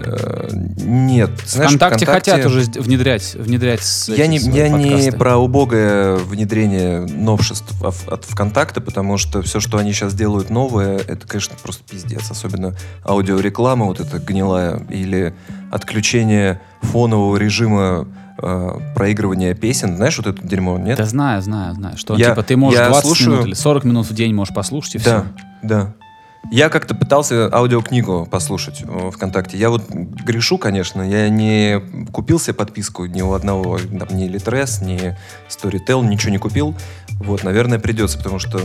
Э, Нет, знаешь, ВКонтакте, ВКонтакте- хотят уже внедрять, внедрять Я не, я не про убогое внедрение новшеств от, ВКонтакта, потому что все, что они сейчас делают новое, это, конечно, просто пиздец. Особенно аудиореклама вот эта гнилая или отключение фонового режима э, проигрывания песен. Знаешь вот это дерьмо, нет? Да знаю, знаю, знаю. Что, Я- типа, ты можешь я 20 слушаю- минут или 40 минут в день можешь послушать, и Да, все. да. Я как-то пытался аудиокнигу послушать э, ВКонтакте. Я вот грешу, конечно, я не купил себе подписку ни у одного, там, ни Litres, ни Storytel, ничего не купил. Вот, наверное, придется, потому что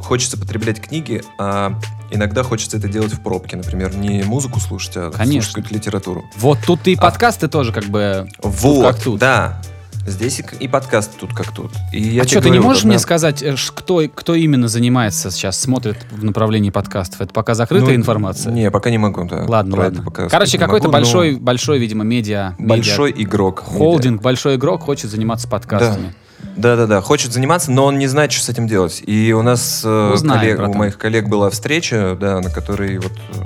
хочется потреблять книги, а иногда хочется это делать в пробке, например, не музыку слушать, а Конечно. слушать какую-то литературу. Вот тут и А. подкасты тоже как бы... Вот, как тут. да. Здесь и, и подкаст тут как тут. И я а что, ты не говорю, вот можешь мне одна- сказать, э, кто, кто именно занимается сейчас, смотрит в направлении подкастов? Это пока закрытая Ну, информация? Не, пока не могу, да. Ладно, Про ладно. пока Короче, какой-то могу, но большой, большой, видимо, медиа, медиа Большой игрок. холдинг, большой игрок хочет заниматься подкастами. Да-да-да, хочет заниматься, но он не знает, что с этим делать. И у нас э, Узнаем, коллег- братан. у моих коллег была встреча, да, на которой вот э,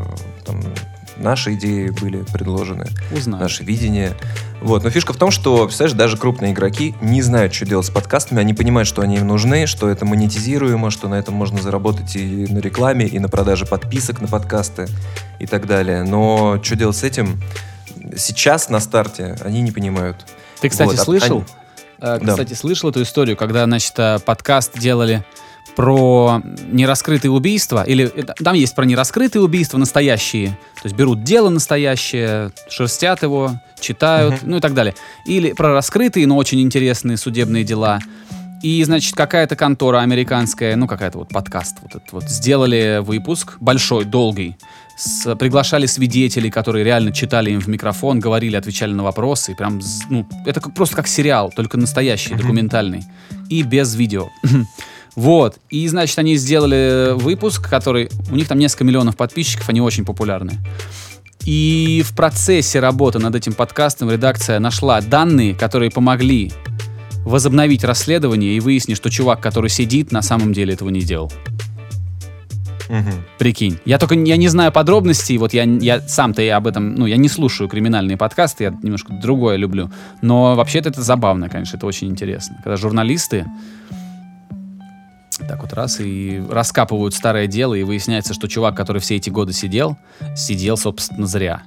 там, наши идеи были предложены, Узнаю. наше видение. Вот. Но фишка в том, что, представляешь, даже крупные игроки не знают, что делать с подкастами. Они понимают, что они им нужны, что это монетизируемо, что на этом можно заработать и на рекламе, и на продаже подписок на подкасты и так далее. Но что делать с этим? Сейчас на старте они не понимают. Ты, кстати, Вот, а- слышал? они- э, Да. Кстати, слышал эту историю, когда, значит, э, подкаст делали про нераскрытые убийства, или там есть про нераскрытые убийства настоящие, то есть берут дело настоящее, шерстят его, читают, Мгм. ну и так далее. Или про раскрытые, но очень интересные судебные дела. И, значит, какая-то контора американская, ну, какая-то вот подкаст, вот этот вот, сделали выпуск, большой, долгий, с- приглашали свидетелей, которые реально читали им в микрофон, говорили, отвечали на вопросы, и прям, ну, это как, просто как сериал, только настоящий, документальный, и без видео. Вот, и, значит, они сделали выпуск, который, у них там несколько миллионов подписчиков, они очень популярны. И в процессе работы над этим подкастом редакция нашла данные, которые помогли возобновить расследование и выяснить, что чувак, который сидит, на самом деле этого не делал. Мгм. Прикинь. Я только я не знаю подробностей, вот я, я сам-то я об этом, ну, я не слушаю криминальные подкасты, я немножко другое люблю. Но вообще-то это забавно, конечно, это очень интересно. Когда журналисты так вот раз и раскапывают старое дело, и выясняется, что чувак, который все эти годы сидел, сидел, собственно, зря.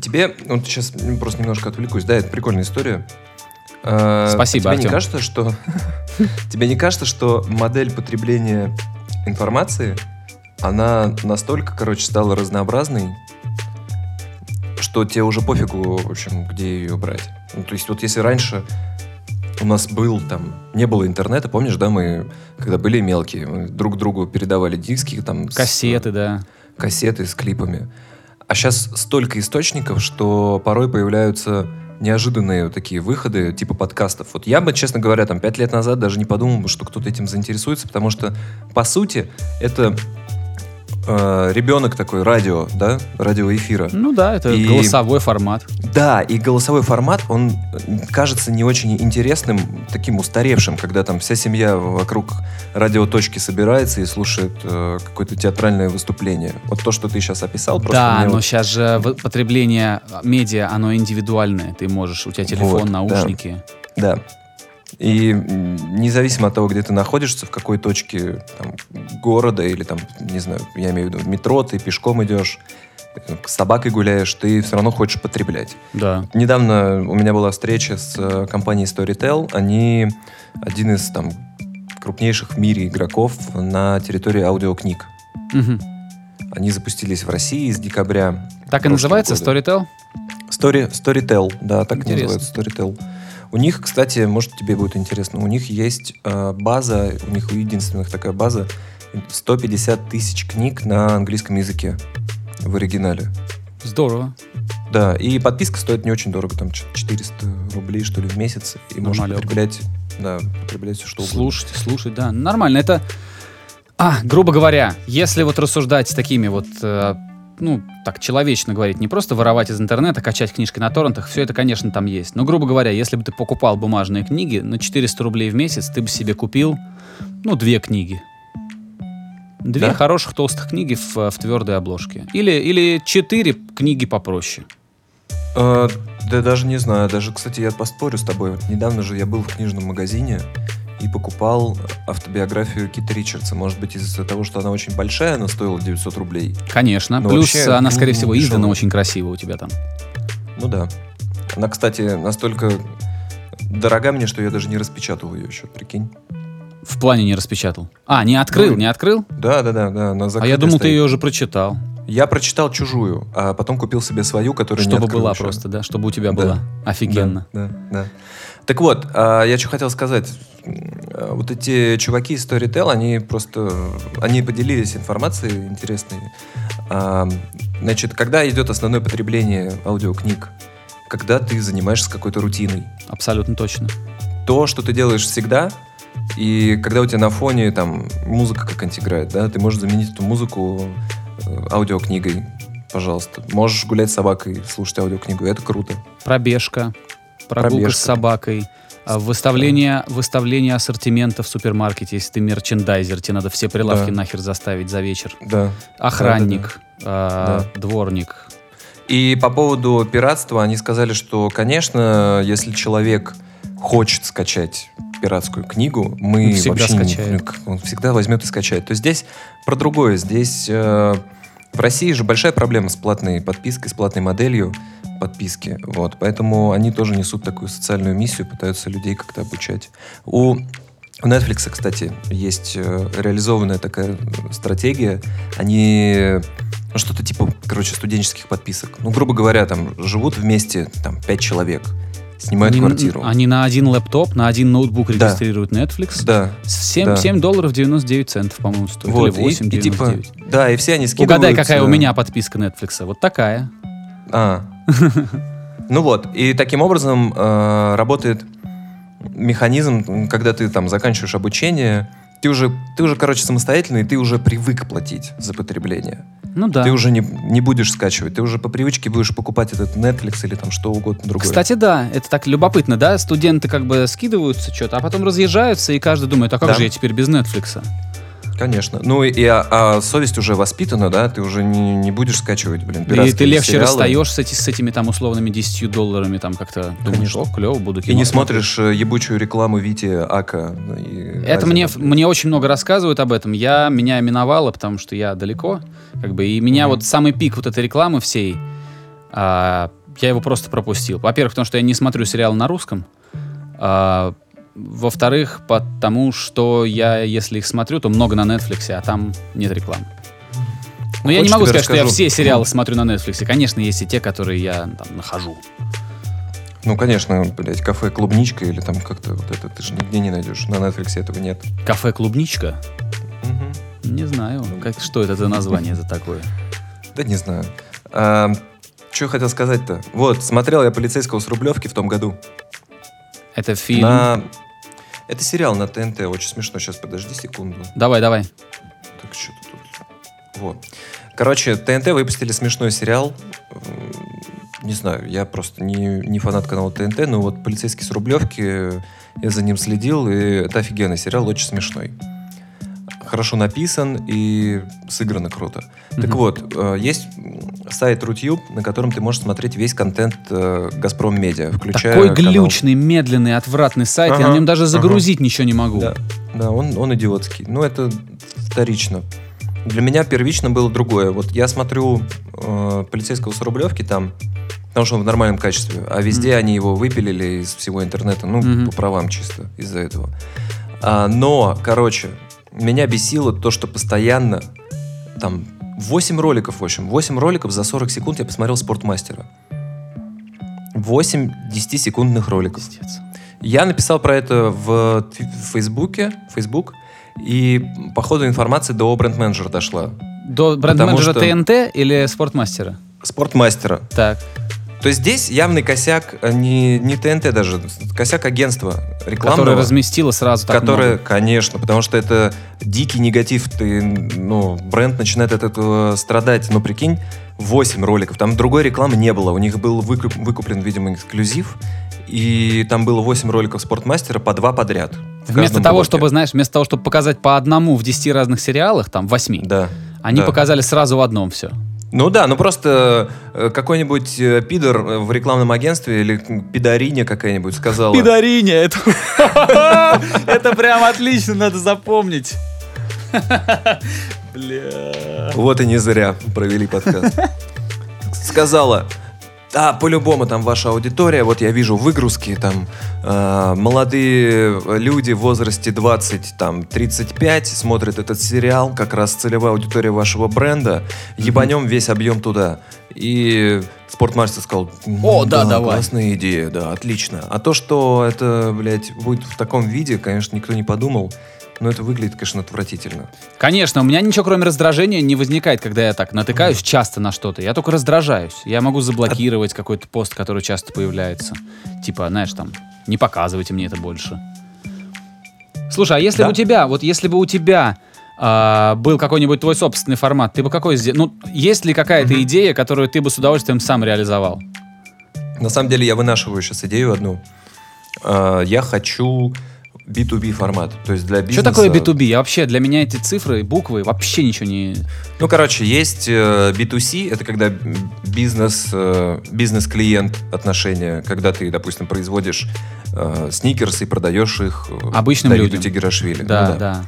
Тебе, вот сейчас просто немножко отвлекусь, да, это прикольная история. Э, Спасибо, Тебе не Артем. кажется, что тебе не кажется, что модель потребления информации, она настолько, короче, стала разнообразной, что тебе уже пофигу, в общем, где ее брать. Ну, то есть вот если раньше у нас был там, не было интернета, помнишь, да, мы, когда были мелкие, мы друг другу передавали диски, там, с- Кассеты, да. кассеты с клипами. А сейчас столько источников, что порой появляются неожиданные вот такие выходы, типа подкастов. Вот я бы, честно говоря, там пять лет назад даже не подумал что кто-то этим заинтересуется, потому что, по сути, это э, ребенок такой радио, да, радиоэфира. Ну да, это И- голосовой формат. Да, и голосовой формат, он э, кажется не очень интересным, таким устаревшим, когда там вся семья вокруг радиоточки собирается и слушает э, какое-то театральное выступление. Вот то, что ты сейчас описал, просто Да, но вот- сейчас же потребление медиа, оно индивидуальное. Ты можешь, у тебя телефон, Вот, да. наушники. Да. И независимо от того, где ты находишься, в какой точке там, города или там, не знаю, я имею в виду метро, ты пешком идешь, с собакой гуляешь, ты все равно хочешь потреблять. Да. Недавно у меня была встреча с э, компанией Storytel. Они один из там крупнейших в мире игроков на территории аудиокниг. Мгм. Они запустились в России с декабря. Так и называется года. Storytel? Story, Storytel, да, так и Интересно. называется Storytel. У них, кстати, может тебе будет интересно, у них есть э, база, у них у единственных такая база, 150 тысяч книг на английском языке в оригинале. Здорово. Да, и подписка стоит не очень дорого, там ч- 400 рублей, что ли, в месяц. И можно потреблять, да, потреблять все, что угодно. Слушать, слушать, да. Нормально. Это, а, грубо говоря, если вот рассуждать с такими вот, э, ну, так, человечно говорить, не просто воровать из интернета, качать книжки на торрентах, все это, конечно, там есть. Но, грубо говоря, если бы ты покупал бумажные книги на 400 рублей в месяц, ты бы себе купил, ну, две книги. Две Да? хороших толстых книги в, в твердой обложке. Или, или четыре книги попроще. Э, да даже не знаю, даже, кстати, я поспорю с тобой. Вот недавно же я был в книжном магазине и покупал автобиографию Кита Ричардса. Может быть, из-за того, что она очень большая, она стоила 900 рублей. Конечно. Ну, Плюс вообще, она, ну, скорее всего, дешевая. издана очень красиво у тебя там. Ну да. Она, кстати, настолько дорога мне, что я даже не распечатал ее еще, прикинь. В плане не распечатал. А, не открыл, Ну, не открыл? Да, да, да, да. Она А я думал, ты стоит. ее уже прочитал. Я прочитал чужую, а потом купил себе свою, которая не Чтобы открыл была еще. просто, да? Чтобы у тебя Да. была. Офигенно. Да, да, да. Так вот, а, я что хотел сказать. Вот эти чуваки из Storytel, они просто... Они поделились информацией интересной. А, Значит, когда идет основное потребление аудиокниг? Когда ты занимаешься какой-то рутиной. Абсолютно точно. То, что ты делаешь всегда, и когда у тебя на фоне там музыка как играет, да, ты можешь заменить эту музыку э, аудиокнигой, пожалуйста. Можешь гулять с собакой, слушать аудиокнигу, это круто. Пробежка, прогулка Пробежка. с собакой, а, выставление, выставление ассортимента в супермаркете, если ты мерчендайзер, тебе надо все прилавки Да. нахер заставить за вечер. Да. Охранник, а, дворник. И по поводу пиратства они сказали, что, конечно, если человек хочет скачать пиратскую книгу, мы Он всегда вообще не- скачает. он всегда возьмет и скачает. То есть здесь про другое. Здесь э, в России же большая проблема с платной подпиской, с платной моделью подписки. Вот. Поэтому они тоже несут такую социальную миссию, пытаются людей как-то обучать. У у Netflix, кстати, есть э, реализованная такая стратегия. Они ну, что-то типа, короче, студенческих подписок. Ну, грубо говоря, там живут вместе там пять человек, снимают они, квартиру. они на один лэптоп, на один ноутбук Да. регистрируют Netflix. Да. 7, да. 7 долларов 99 центов, по-моему, стоит. Вот, Или и- 8, и, типа, 99. да, и все они скидывают... Угадай, какая у меня подписка Netflix. Вот такая. А. Ну вот, и таким образом э, работает механизм, когда ты там заканчиваешь обучение, ты уже, ты уже, короче, самостоятельный, ты уже привык платить за потребление. Ну да. Ты уже не, не будешь скачивать, ты уже по привычке будешь покупать этот Netflix или там что угодно другое. Кстати, да, это так любопытно, да? Студенты как бы скидываются что-то, а потом разъезжаются, и каждый думает, а как Да. же я теперь без Netflix? Конечно. Ну и а, а совесть уже воспитана, да? Ты уже не, не будешь скачивать, блин, И ты легче сериалы. расстаешь с, эти- с этими там условными 10 долларами, там как-то думаешь, Конечно. о, клево, буду И кино не смотреть». смотришь э, ебучую рекламу Вити Ака. и Это Азера, мне, блин. мне очень много рассказывают об этом. Я меня миновало, потому что я далеко. Как бы, и меня Мгм. вот самый пик вот этой рекламы всей, а, я его просто пропустил. Во-первых, потому что я не смотрю сериал на русском. А, во-вторых, потому что я, если их смотрю, то много на Netflix, а там нет рекламы. Но я не Хочешь, могу сказать, что я расскажу? все сериалы смотрю на Netflix. Конечно, есть и те, которые я там нахожу. Ну, конечно, блядь, кафе «Клубничка» или там как-то вот это ты же нигде не найдешь. На Netflix этого нет. Кафе «Клубничка»? Мгм. Не знаю. Как, что это за название за такое? Да не знаю. что хотел сказать-то? Вот, смотрел я «Полицейского с Рублевки» в том году. Это фильм... На... Это сериал на ТНТ, очень смешно. Сейчас, подожди секунду. Давай, давай. Так, что тут? Вот. Короче, ТНТ выпустили смешной сериал. Не знаю, я просто не, не фанат канала ТНТ, но вот «Полицейский с Рублевки», я за ним следил, и это офигенный сериал, очень смешной. Хорошо написан и сыграно круто. Так Мгм. вот, э, есть сайт Рутюб, на котором ты можешь смотреть весь контент э, «Газпром Медиа», включая Такой канал- глючный, медленный, отвратный сайт. я Ага, на нем даже ага. загрузить ничего не могу. Да, да он, он идиотский. Но это вторично. Для меня первично было другое. Вот я смотрю э, полицейского с Рублевки там, потому что он в нормальном качестве, а везде они его выпилили из всего интернета, ну, Мгм. по правам чисто из-за этого. А, но, короче, меня бесило то, что постоянно там 8 роликов, в общем, 8 роликов за 40 секунд я посмотрел «Спортмастера». 8 10-секундных роликов. Пиздец. Я написал про это в, в Фейсбуке, Facebook, и по ходу информации до бренд-менеджера дошла. До бренд-менеджера что- ТНТ или спортмастера? Спортмастера. Так. То есть здесь явный косяк, э, не, не ТНТ даже, косяк агентства рекламного. Которая разместила сразу так Которое, много. конечно, потому что это дикий негатив. Ты, ну, бренд начинает от этого страдать. Ну, прикинь, 8 роликов. Там другой рекламы не было. У них был выкуп- выкуплен, видимо, эксклюзив. И там было 8 роликов Спортмастера по два подряд. Вместо того, блоке. чтобы, знаешь, вместо того, чтобы показать по одному в 10 разных сериалах, там, в 8, Да. они да. показали сразу в одном все. Ну да, ну просто э, какой-нибудь э, пидор э, в рекламном агентстве или м, пидориня какая-нибудь сказала... Пидориня, это... Это прям отлично, надо запомнить. Бля. Вот и не зря провели подкаст. Сказала, а, по-любому там ваша аудитория, вот я вижу выгрузки, там, э, молодые люди в возрасте 20, там, 35 смотрят этот сериал, как раз целевая аудитория вашего бренда, ебанем весь объем туда. И спортмастер сказал, «М, О, да, давай». классная идея, да, отлично. А то, что это, блядь, будет в таком виде, конечно, никто не подумал, но это выглядит, конечно, отвратительно. Конечно, у меня ничего кроме раздражения не возникает, когда я так натыкаюсь часто на что-то. Я только раздражаюсь. Я могу заблокировать какой-то пост, который часто появляется. Типа, знаешь, там, не показывайте мне это больше. Слушай, а если Да. бы у тебя, вот если бы у тебя а, был какой-нибудь твой собственный формат, ты бы какой сделал? Ну, есть ли какая-то идея, которую ты бы с удовольствием сам реализовал? На самом деле я вынашиваю сейчас идею одну. А, Я хочу B2B формат. То есть для бизнеса... Что такое B2B? Я вообще, для меня эти цифры, буквы вообще ничего не... Ну, короче, есть э, B2C, это когда бизнес, э, бизнес-клиент отношения, когда ты, допустим, производишь э, сникерсы и продаешь их э, Обычным Давиду людям. Тигерашвили. Да, Ну да.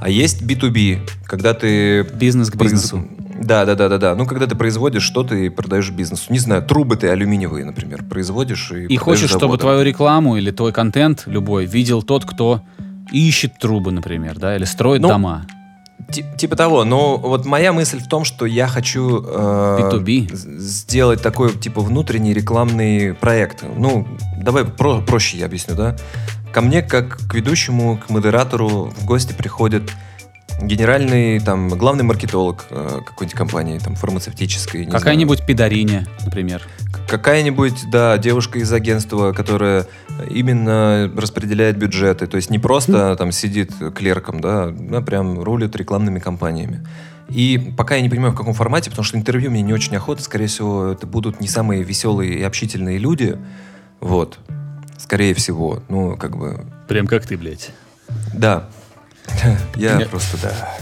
А есть B2B, когда ты... Бизнес к произ- бизнесу. Да, да, да, да, да. Ну, когда ты производишь что-то и продаешь бизнесу. Не знаю, трубы ты алюминиевые, например, производишь и И хочешь, чтобы заводам. твою рекламу или твой контент любой видел тот, кто ищет трубы, например, да, или строит Ну, дома. Ти- Типа того, но вот моя мысль в том, что я хочу э, B2B. з- сделать такой типа внутренний рекламный проект. Ну, давай про- проще я объясню, да. Ко мне, как к ведущему, к модератору в гости приходит генеральный, там, главный маркетолог э, какой-нибудь компании, там, фармацевтической. Какая-нибудь пидориня, например. Какая-нибудь, да, девушка из агентства, которая именно распределяет бюджеты. То есть не просто там сидит клерком, да, а прям рулит рекламными кампаниями. И пока я не понимаю, в каком формате, потому что интервью мне не очень охота, скорее всего, это будут не самые веселые и общительные люди. Вот. Скорее всего. Ну, как бы, Прям как ты, блядь. да. Я просто, да.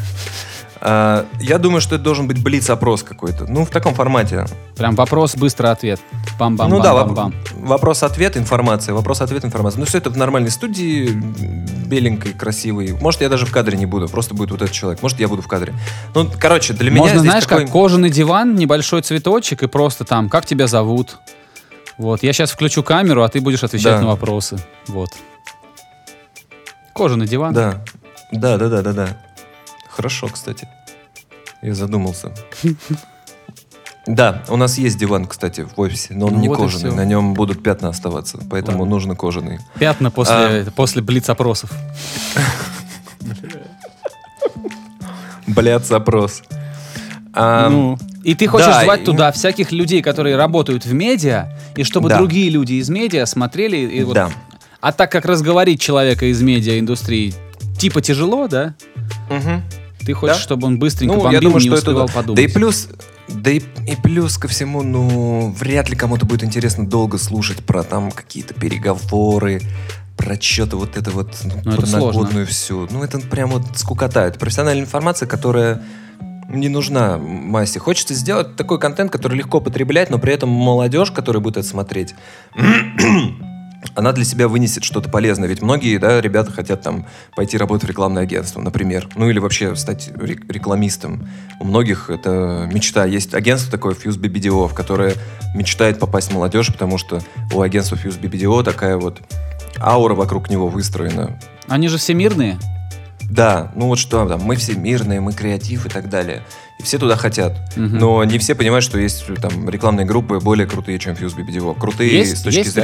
А, Я думаю, что это должен быть блиц-опрос какой-то. Ну, в таком формате. Прям вопрос, быстро ответ. Бам-бам, ну да, бам-бам, воп- вопрос-ответ, информация, вопрос-ответ, информация. Ну, все это в нормальной студии, беленькой, красивой. Может, я даже в кадре не буду, просто будет вот этот человек. Может, я буду в кадре. Ну, короче, для меня Можно, знаешь, такой- как кожаный диван, небольшой цветочек и просто там, как тебя зовут? Вот, я сейчас включу камеру, а ты будешь отвечать Да. на вопросы. Вот. Кожаный диван. Да, да, да, да, да, да. Хорошо, кстати. Я задумался. Да, у нас есть диван, кстати, в офисе, но он Ну не вот кожаный. На нем будут пятна оставаться, поэтому Ладно. нужно кожаный. Пятна после, после блиц-опросов. Блядь, запрос. А, ну, и ты хочешь да, звать и- туда всяких людей, которые работают в медиа, и чтобы Да. другие люди из медиа смотрели. И вот- Да. А так как разговорить человека из медиа-индустрии типа тяжело, да? мгм. Ты хочешь, Да. чтобы он быстренько Ну, бомбил, я думаю, не что это... успевал да. подумать. Да и плюс... Да и, и плюс ко всему, ну, вряд ли кому-то будет интересно долго слушать про там какие-то переговоры, про что-то вот это вот, ну, Ну, это подноготную всю. Ну, это прям вот скукота. Это профессиональная информация, которая не нужна массе. Хочется сделать такой контент, который легко потреблять, но при этом молодежь, которая будет это смотреть, она для себя вынесет что-то полезное. Ведь многие, да, ребята хотят там пойти работать в рекламное агентство, например. Ну или вообще стать рек- рекламистом. У многих это мечта. Есть агентство такое Fuse BBDO, в которое мечтает попасть молодежь, потому что у агентства Fuse BBDO такая вот аура вокруг него выстроена. Они же всемирные. Да, ну вот что там, мы все мирные, мы креатив и так далее. И все туда хотят. Мгм. Но не все понимают, что есть там рекламные группы более крутые, чем Fuse BBDO. Крутые Есть, с точки есть, да?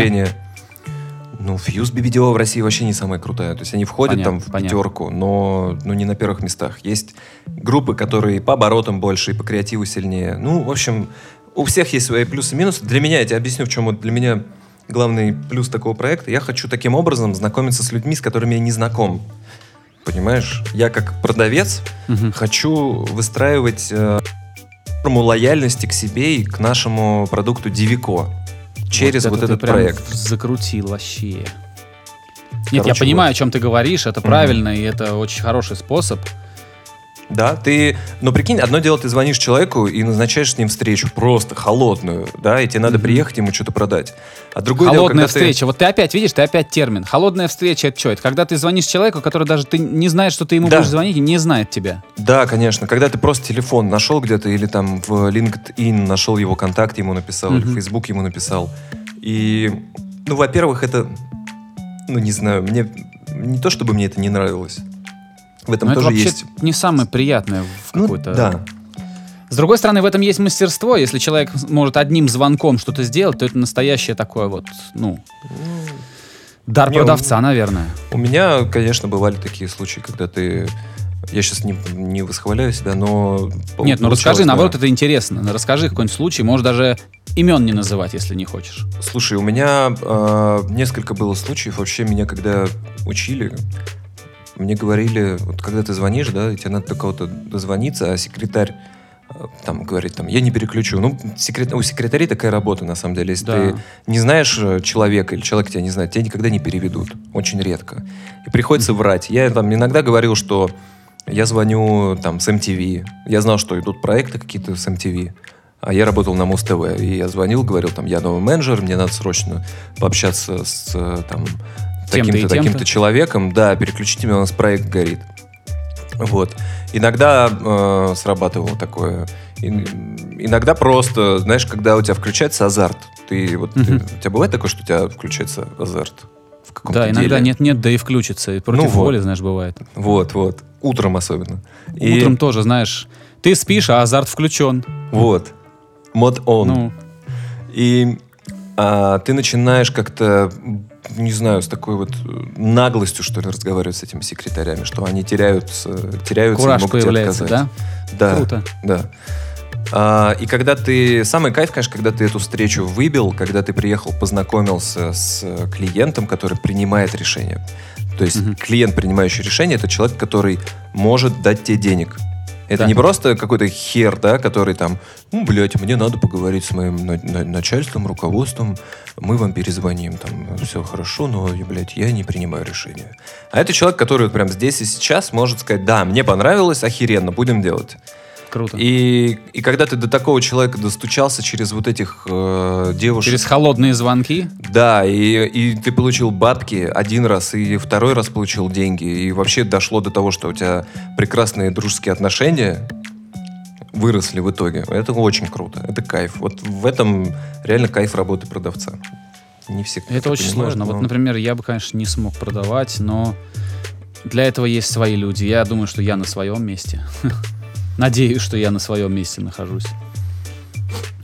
Ну, Fuse BBDO в России вообще не самая крутая. То есть они входят Понятно, там в понятно. пятерку, но ну, не на первых местах. Есть группы, которые по оборотам больше и по креативу сильнее. Ну, в общем, у всех есть свои плюсы и минусы. Для меня, я тебе объясню, в чем вот для меня главный плюс такого проекта. Я хочу таким образом знакомиться с людьми, с которыми я не знаком. Понимаешь? Я как продавец Мгм. хочу выстраивать э, форму лояльности к себе и к нашему продукту Дивико через вот, ты этот проект. закрутил вообще. Нет, я Короче, понимаю, вот. о чем ты говоришь, это правильно, и это очень хороший способ. Да, ты, но прикинь, одно дело, ты звонишь человеку и назначаешь с ним встречу, просто холодную, да, и тебе надо приехать ему что-то продать. А другое дело, Холодная когда ты- встреча. Вот ты опять видишь, ты опять термин. Холодная встреча это что? Это когда ты звонишь человеку, который даже ты не знаешь, что ты ему Да. будешь звонить, и не знает тебя. Да, конечно. Когда ты просто телефон нашел где-то или там в LinkedIn нашел его контакт, ему написал, или в. Facebook ему написал. И, ну, во-первых, это, ну, не знаю, мне не то, чтобы мне это не нравилось. В этом Но это тоже вообще есть. не самое приятное в Ну, какой-то... да. С другой стороны, в этом есть мастерство. Если человек может одним звонком что-то сделать, то это настоящее такое вот, ну, дар Не, продавца, наверное. У меня, конечно, бывали такие случаи, когда ты... Я сейчас не, не восхваляю себя, но... Нет, ну расскажи, да. наоборот, это интересно. Расскажи какой-нибудь случай, можешь даже имен не называть, если не хочешь. Слушай, у меня э, несколько было случаев. Вообще меня когда учили, мне говорили, вот когда ты звонишь, да, и тебе надо до кого-то дозвониться, а секретарь э, там говорит, там, я не переключу. Ну, секрет... у секретарей такая работа, на самом деле. Если Да. ты не знаешь э, человека, или человек тебя не знает, тебя никогда не переведут. Очень редко. И приходится врать. Я там иногда говорил, что я звоню там с MTV. Я знал, что идут проекты какие-то с MTV. А я работал на Муз-ТВ. И я звонил, говорил, там, я новый менеджер, мне надо срочно пообщаться с э, там, таким-то, таким-то человеком. Да, переключите меня, у нас проект горит. Вот. Иногда э, срабатывало такое. И- иногда просто, знаешь, когда у тебя включается азарт. Ты вот ты- у тебя бывает такое, что у тебя включается азарт в каком-то Да, иногда нет-нет, да и включится. И против Ну вот. воли, знаешь, бывает. Вот, вот. Утром особенно. И- Утром тоже, знаешь, ты спишь, а азарт включен. Вот. Мод он. Ну, И а, ты начинаешь как-то, не знаю, с такой вот э, наглостью, что ли, разговаривать с этими секретарями, что они теряются, теряются кураж и могут тебе появляется, отказать. да? Да. Круто. Да. А, и когда ты... Самый кайф, конечно, когда ты эту встречу выбил, когда ты приехал, познакомился с э, клиентом, который принимает решение. То есть Мгм. клиент, принимающий решение, это человек, который может дать тебе денег. Это Да. не просто какой-то хер, да, который там, ну, блядь, мне надо поговорить с моим на- на- начальством, руководством, мы вам перезвоним, там, все хорошо, но, блядь, я не принимаю решения. А это человек, который вот прям здесь и сейчас может сказать, да, мне понравилось, охеренно, будем делать. Круто. И, и когда ты до такого человека достучался через вот этих э, девушек, Через холодные звонки. да, и, и ты получил бабки один раз, и второй раз получил деньги, и вообще дошло до того, что у тебя прекрасные дружеские отношения выросли в итоге. Это очень круто, это кайф. Вот в этом реально кайф работы продавца. Не все Это очень понимают, сложно. но- Вот, например, я бы, конечно, не смог продавать, но для этого есть свои люди. Я думаю, что я на своем месте. Надеюсь, что я на своем месте нахожусь.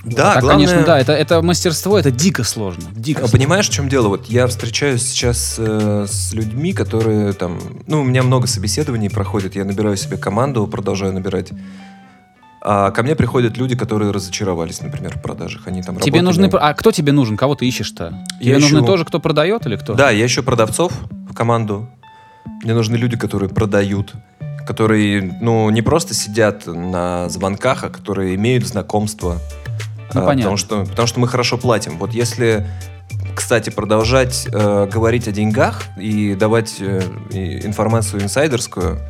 Да, так, главное- конечно, да, это, это мастерство, это дико сложно. Дико А сложно. Понимаешь, в чем дело? Вот я встречаюсь сейчас э, с людьми, которые там... Ну, у меня много собеседований проходит, я набираю себе команду, продолжаю набирать. А ко мне приходят люди, которые разочаровались, например, в продажах. Они там Тебе работали- нужны... А кто тебе нужен? Кого ты ищешь-то? Тебе Я нужны ищу- тоже, кто продает или кто? Да, я ищу продавцов в команду. Мне нужны люди, которые продают, которые, ну, не просто сидят на звонках, а которые имеют знакомство. Ну, А, понятно. Потому что, потому что мы хорошо платим. Вот если, кстати, продолжать э, говорить о деньгах и давать э, информацию инсайдерскую,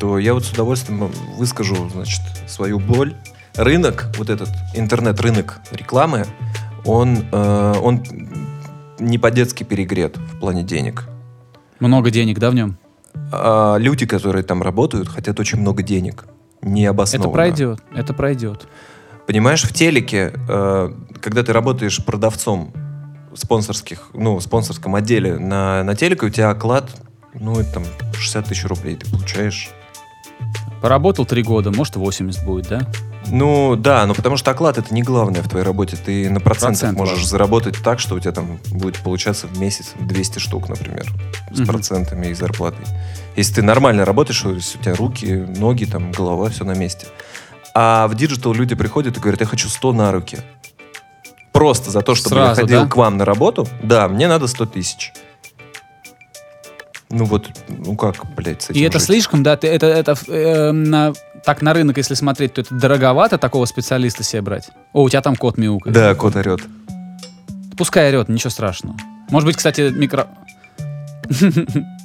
то я вот с удовольствием выскажу, значит, свою боль. Рынок, вот этот интернет-рынок рекламы, он, э, он не по-детски перегрет в плане денег. Много денег, да, в нем? А люди, которые там работают, хотят очень много денег. Необоснованно. Это пройдет, это пройдет. Понимаешь, в телеке, э, когда ты работаешь продавцом спонсорских, ну, в спонсорском отделе на, на телеке, у тебя оклад, ну, это там 60 тысяч рублей ты получаешь. Поработал три года, может, 80 будет, да? Ну, да, но потому что оклад это не главное в твоей работе. Ты на процентах Процент можешь важен. заработать так, что у тебя там будет получаться в месяц 200 штук, например, с Мгм. процентами и зарплатой. Если ты нормально работаешь, у тебя руки, ноги, там, голова, все на месте. А в digital люди приходят и говорят, я хочу 100 на руки. Просто за то, чтобы я Сразу, ходил да? к вам на работу, да, мне надо 100 тысяч. Ну вот, ну как, блядь, с этим И это жить? слишком, да, ты, это, это э, на- так на рынок, если смотреть, то это дороговато такого специалиста себе брать. О, у тебя там кот мяукает. Да, кот орет. Пускай орет, ничего страшного. Может быть, кстати, микро...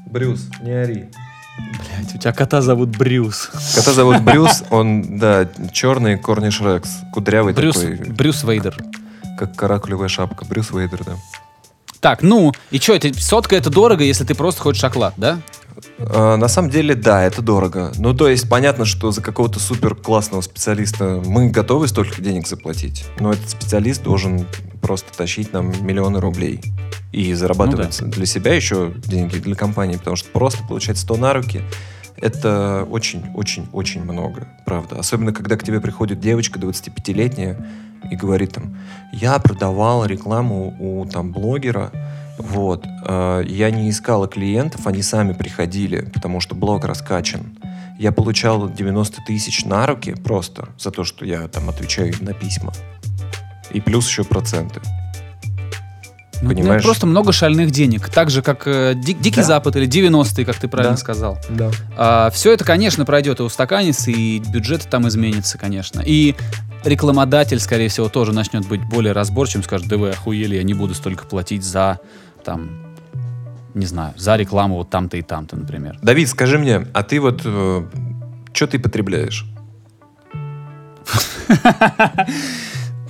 Брюс, не ори. Блять, у тебя кота зовут Брюс. Кота зовут Брюс, он, да, черный Корниш Рекс, кудрявый Брюс, такой, Брюс Вейдер. как каракулевая шапка. Брюс Вейдер, да. Так, ну, и что, это, сотка это дорого, если ты просто хочешь шоколад, да? А, на самом деле, да, это дорого. Ну, то есть, понятно, что за какого-то супер классного специалиста мы готовы столько денег заплатить, но этот специалист должен просто тащить нам миллионы рублей и зарабатывать для себя еще деньги, для компании, потому что просто получать 100 на руки это очень-очень-очень много, правда. Особенно, когда к тебе приходит девочка 25-летняя и говорит там, я продавал рекламу у там блогера, вот, э, я не искала клиентов, они сами приходили, потому что блог раскачан. Я получал 90 тысяч на руки просто за то, что я там отвечаю на письма. И плюс еще проценты. Ну, Понимаешь? просто много шальных денег. Так же, как э, Ди- Дикий Да. Запад или 90-е, как ты правильно Да. сказал. Да. все это, конечно, пройдет и устаканится, и бюджеты там изменятся, конечно. И рекламодатель, скорее всего, тоже начнет быть более разборчивым, скажет, да вы охуели, я не буду столько платить за, там, не знаю, за рекламу вот там-то и там-то, например. Давид, скажи мне, а ты вот что ты потребляешь?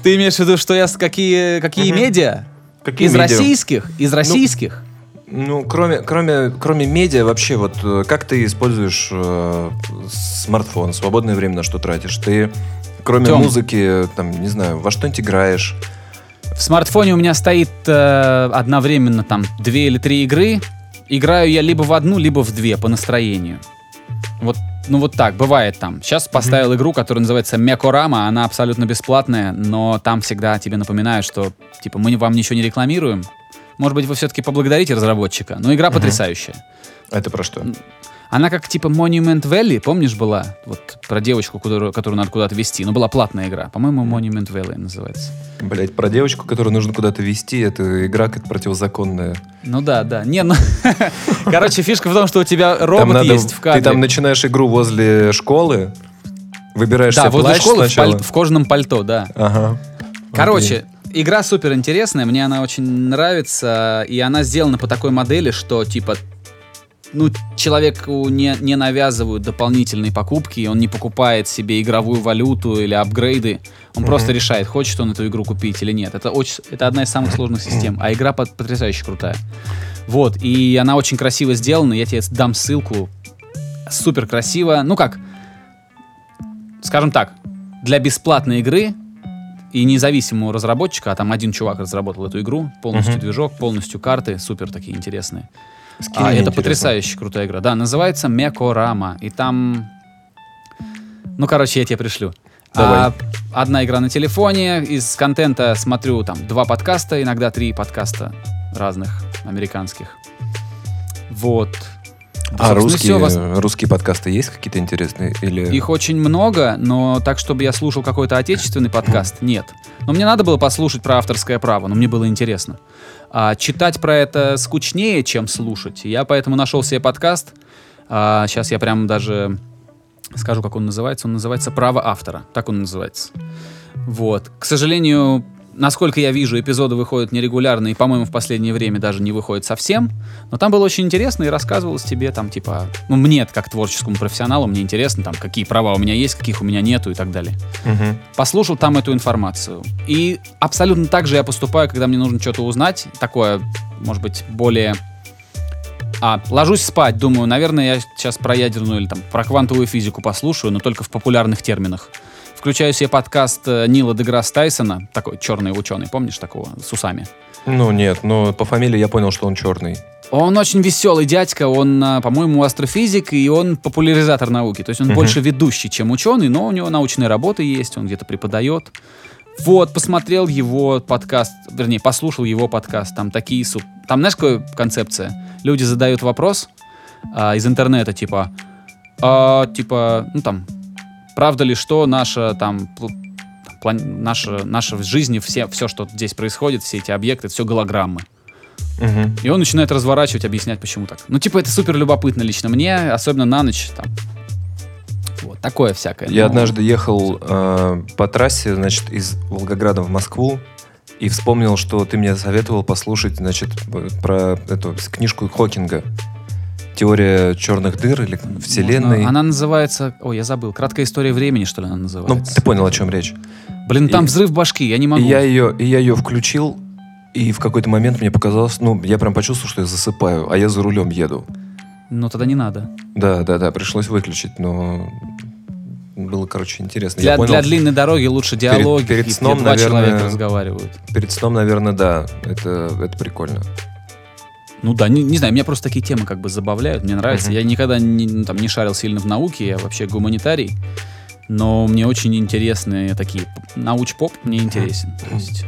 Ты имеешь в виду, что я с какие, какие медиа? Какие из медиа? российских? Из российских? Ну, кроме, кроме, кроме медиа, вообще, вот э, как ты используешь э, смартфон, свободное время на что тратишь? Ты, кроме Тём. музыки, там, не знаю, во что-нибудь играешь? В смартфоне у меня стоит э, одновременно там две или три игры. Играю я либо в одну, либо в две по настроению. Вот, ну вот так, бывает там. Сейчас поставил игру, которая называется Мекорама, она абсолютно бесплатная, но там всегда тебе напоминают, что типа мы вам ничего не рекламируем. Может быть, вы все-таки поблагодарите разработчика. Но игра потрясающая. Это про что? Она как типа Monument Valley, помнишь, была? Вот про девочку, которую, которую надо куда-то вести. Но была платная игра. По-моему, Monument Valley называется. Блять, про девочку, которую нужно куда-то вести, это игра как противозаконная. Ну да, да. Не, ну... Короче, фишка в том, что у тебя робот надо- есть в кадре. Ты там начинаешь игру возле школы, Выбираешь Да, себе возле плащ школы в, сначала. паль- в кожаном пальто, да. Ага. Короче, игра супер интересная, мне она очень нравится, и она сделана по такой модели, что типа ну, человеку не, не навязывают дополнительные покупки, он не покупает себе игровую валюту или апгрейды, он Мгм. просто решает, хочет он эту игру купить или нет. Это, очень, это одна из самых сложных систем, а игра под- потрясающе крутая. Вот, и она очень красиво сделана, я тебе дам ссылку. Супер красиво. Ну как, скажем так, для бесплатной игры и независимого разработчика, а там один чувак разработал эту игру, полностью Мгм. движок, полностью карты, супер такие интересные. Скинь А, это интересно. потрясающе крутая игра. Да, называется Мекорама. И там... Ну, короче, я тебе пришлю. Давай. А, одна игра на телефоне. Из контента смотрю там два подкаста, иногда три подкаста разных американских. Вот. А Собственно, русские, вас- русские подкасты есть какие-то интересные? Или... Их очень много, но так, чтобы я слушал какой-то отечественный подкаст, нет. Но мне надо было послушать про авторское право, но мне было интересно. А читать про это скучнее, чем слушать. Я поэтому нашел себе подкаст. А, сейчас я прям даже скажу, как он называется. Он называется «Право автора». Так он называется. Вот. К сожалению, насколько я вижу, эпизоды выходят нерегулярно, и, по-моему, в последнее время даже не выходят совсем. Но там было очень интересно, и рассказывалось тебе там, типа, ну, мне, как творческому профессионалу, мне интересно, там, какие права у меня есть, каких у меня нету и так далее. Мгм. Послушал там эту информацию. И абсолютно так же я поступаю, когда мне нужно что-то узнать, такое, может быть, более... А, ложусь спать, думаю, наверное, я сейчас про ядерную или там про квантовую физику послушаю, но только в популярных терминах. Включаю себе подкаст э, Нила Деграсс Тайсона, такой черный ученый, помнишь такого, с усами? Ну нет, но по фамилии я понял, что он черный. Он очень веселый дядька, он, а, по-моему, астрофизик, и он популяризатор науки. То есть он Мгм. больше ведущий, чем ученый, но у него научные работы есть, он где-то преподает. Вот, посмотрел его подкаст, вернее, послушал его подкаст, там такие суп... Там, знаешь, какая концепция? Люди задают вопрос а, из интернета, типа, а, типа, ну там, правда ли, что наша там пл- там, план- наша, наша в жизни, все, все, что здесь происходит, все эти объекты, это все голограммы. Мгм. И он начинает разворачивать, объяснять, почему так. Ну, типа, это супер любопытно лично мне, особенно на ночь там. Вот, такое всякое. Я Но- однажды ехал э, по трассе, значит, из Волгограда в Москву и вспомнил, что ты мне советовал послушать, значит, про эту книжку Хокинга. Теория черных дыр или вселенной. Можно- Она называется... Ой, я забыл. Краткая история времени, что ли, она Ну, называется? ты понял, о чем речь. Блин, там и- взрыв башки, я не И могу. я ее, и я ее включил, и в какой-то момент мне показалось, ну, я прям почувствовал, что я засыпаю, а я за рулем еду. Ну, тогда не надо. Да, да, да, пришлось выключить, но было, короче, интересно. Для, я понял, для длинной дороги лучше диалоги, перед где сном, два наверное, человека разговаривают. перед сном, наверное, да, это, это прикольно. Ну да, не, не знаю, меня просто такие темы как бы забавляют, мне нравится. Мгм. Я никогда не, ну, там, не шарил сильно в науке, я вообще гуманитарий. Но мне очень интересны такие... Науч-поп мне интересен. То есть...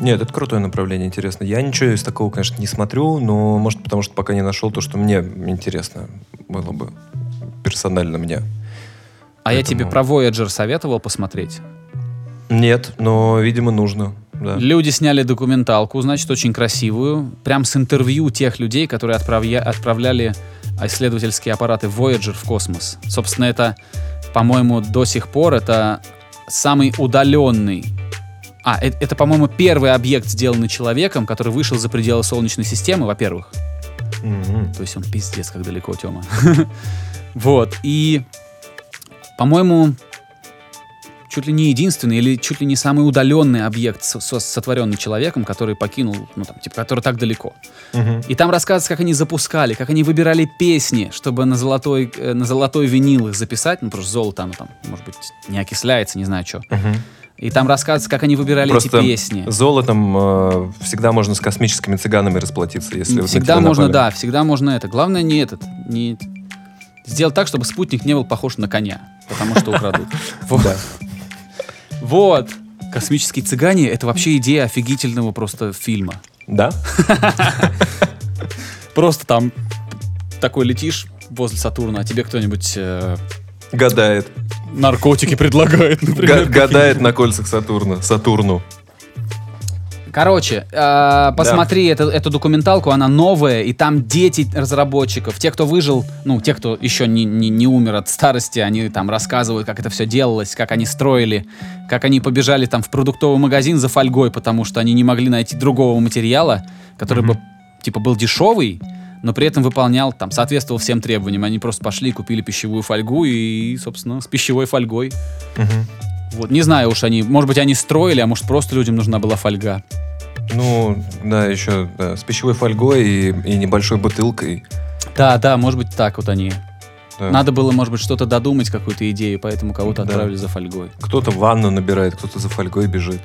Нет, это крутое направление, интересно. Я ничего из такого, конечно, не смотрю, но, может, потому что пока не нашел то, что мне интересно было бы персонально мне. А я Поэтому- тебе про Voyager советовал посмотреть. Нет, но, видимо, нужно. Да. Люди сняли документалку, значит, очень красивую. Прям с интервью тех людей, которые отправя- отправляли исследовательские аппараты Voyager в космос. Собственно, это, по-моему, до сих пор это самый удаленный... А, э- это, по-моему, первый объект, сделанный человеком, который вышел за пределы Солнечной системы, во-первых. Мгм. То есть он пиздец, как далеко, Тёма. Вот, и, по-моему, чуть ли не единственный или чуть ли не самый удаленный объект, со- со- сотворенный человеком, который покинул, ну там, типа, который так далеко. Мгм. И там рассказывается, как они запускали, как они выбирали песни, чтобы на золотой, э, на золотой винил их записать, ну, потому что золото, оно там, может быть, не окисляется, не знаю что. Мгм. И там рассказывается, как они выбирали Просто эти песни. золотом э, всегда можно с космическими цыганами расплатиться, если вот на всегда можно, напали. да, всегда можно это. Главное не этот, не сделать так, чтобы спутник не был похож на коня, потому что украдут. Вот. Вот. Космические цыгане — это вообще идея офигительного просто фильма. Да? Просто там такой летишь возле Сатурна, а тебе кто-нибудь э, Гадает. наркотики предлагает, Га- например. гадает на кольцах Сатурна. Сатурну. Короче, э, посмотри эту, эту документалку, она новая, и там дети разработчиков, те, кто выжил, ну, те, кто еще не, не, не умер от старости, они там рассказывают, как это все делалось, как они строили, как они побежали там в продуктовый магазин за фольгой, потому что они не могли найти другого материала, который бы, типа, был дешевый, но при этом выполнял, там, соответствовал всем требованиям. Они просто пошли, купили пищевую фольгу и, собственно, с пищевой фольгой. Вот, не знаю уж они, может быть, они строили, а может, просто людям нужна была фольга. Ну, да, еще да, с пищевой фольгой и, и небольшой бутылкой. Да, да, может быть, так вот они. Да. Надо было, может быть, что-то додумать, какую-то идею, поэтому кого-то Да. отправили за фольгой. Кто-то ванну набирает, кто-то за фольгой бежит.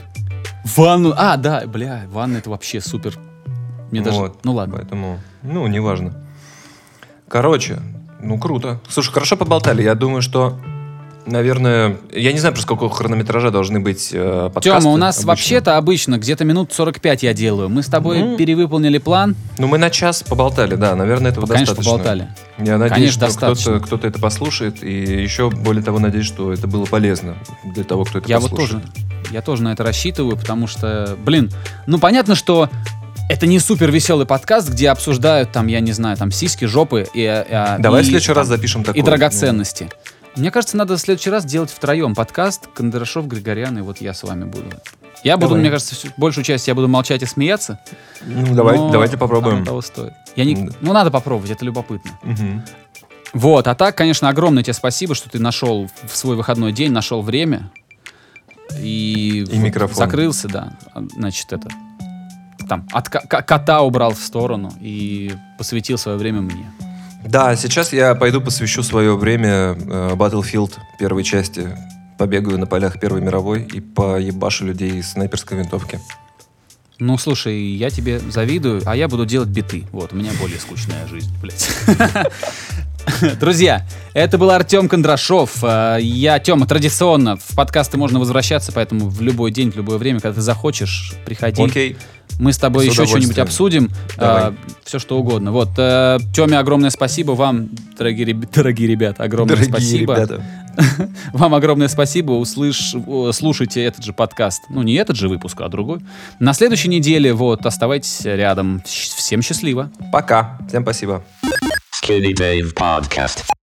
Ванну, а, да, бля, ванна это вообще супер. Мне даже, Вот, ну ладно. Поэтому, ну, неважно. Короче, ну, круто. Слушай, хорошо поболтали. Я думаю, что, наверное, я не знаю, про сколько хронометража должны быть э, подкасты. Тема, у нас обычно. вообще-то обычно где-то минут 45 я делаю. Мы с тобой Ну. перевыполнили план. Ну, мы на час поболтали, да, наверное, этого Конечно, достаточно. поболтали. Я надеюсь, Конечно, что кто-то, достаточно. кто-то это послушает, и еще, более того, надеюсь, что это было полезно для того, кто это Я вот послушает. тоже, я тоже на это рассчитываю, потому что, блин, ну понятно, что это не супер веселый подкаст, где обсуждают там, я не знаю, там сиськи, жопы и, э, Давай и, в следующий там, раз запишем такой. и драгоценности. Мне кажется, надо в следующий раз делать втроем подкаст Кондрашов, Григорян и вот я с вами буду. Я буду, Давай. мне кажется, всю- большую часть я буду молчать и смеяться. Ну, давай, давайте попробуем. того стоит. Я не, ну, надо попробовать, это любопытно. Мгм. Вот, а так, конечно, огромное тебе спасибо, что ты нашел в свой выходной день, нашел время. И, И микрофон. закрылся, да. А, Значит, это. Там, от ко- ко- кота убрал в сторону и посвятил свое время мне. Да, сейчас я пойду посвящу свое время э, Battlefield первой части. Побегаю на полях Первой мировой и поебашу людей из снайперской винтовки. Ну, слушай, я тебе завидую, а я буду делать биты. Вот, у меня более скучная жизнь, блядь. Друзья, это был Артем Кондрашов. Э, Я, Тема, традиционно в подкасты можно возвращаться, поэтому в любой день, в любое время, когда ты захочешь, приходи. Окей. Мы с тобой С еще что-нибудь обсудим. Давай. все что угодно. Вот, э, Теме огромное спасибо. Вам, дорогие, реб- дорогие ребята, огромное Дорогие спасибо. ребята. Вам огромное спасибо. Услыш... Слушайте этот же подкаст. Ну, не этот же выпуск, а другой. На следующей неделе, вот, оставайтесь рядом. Всем счастливо. Пока. Всем спасибо. Skinny Dave Podcast.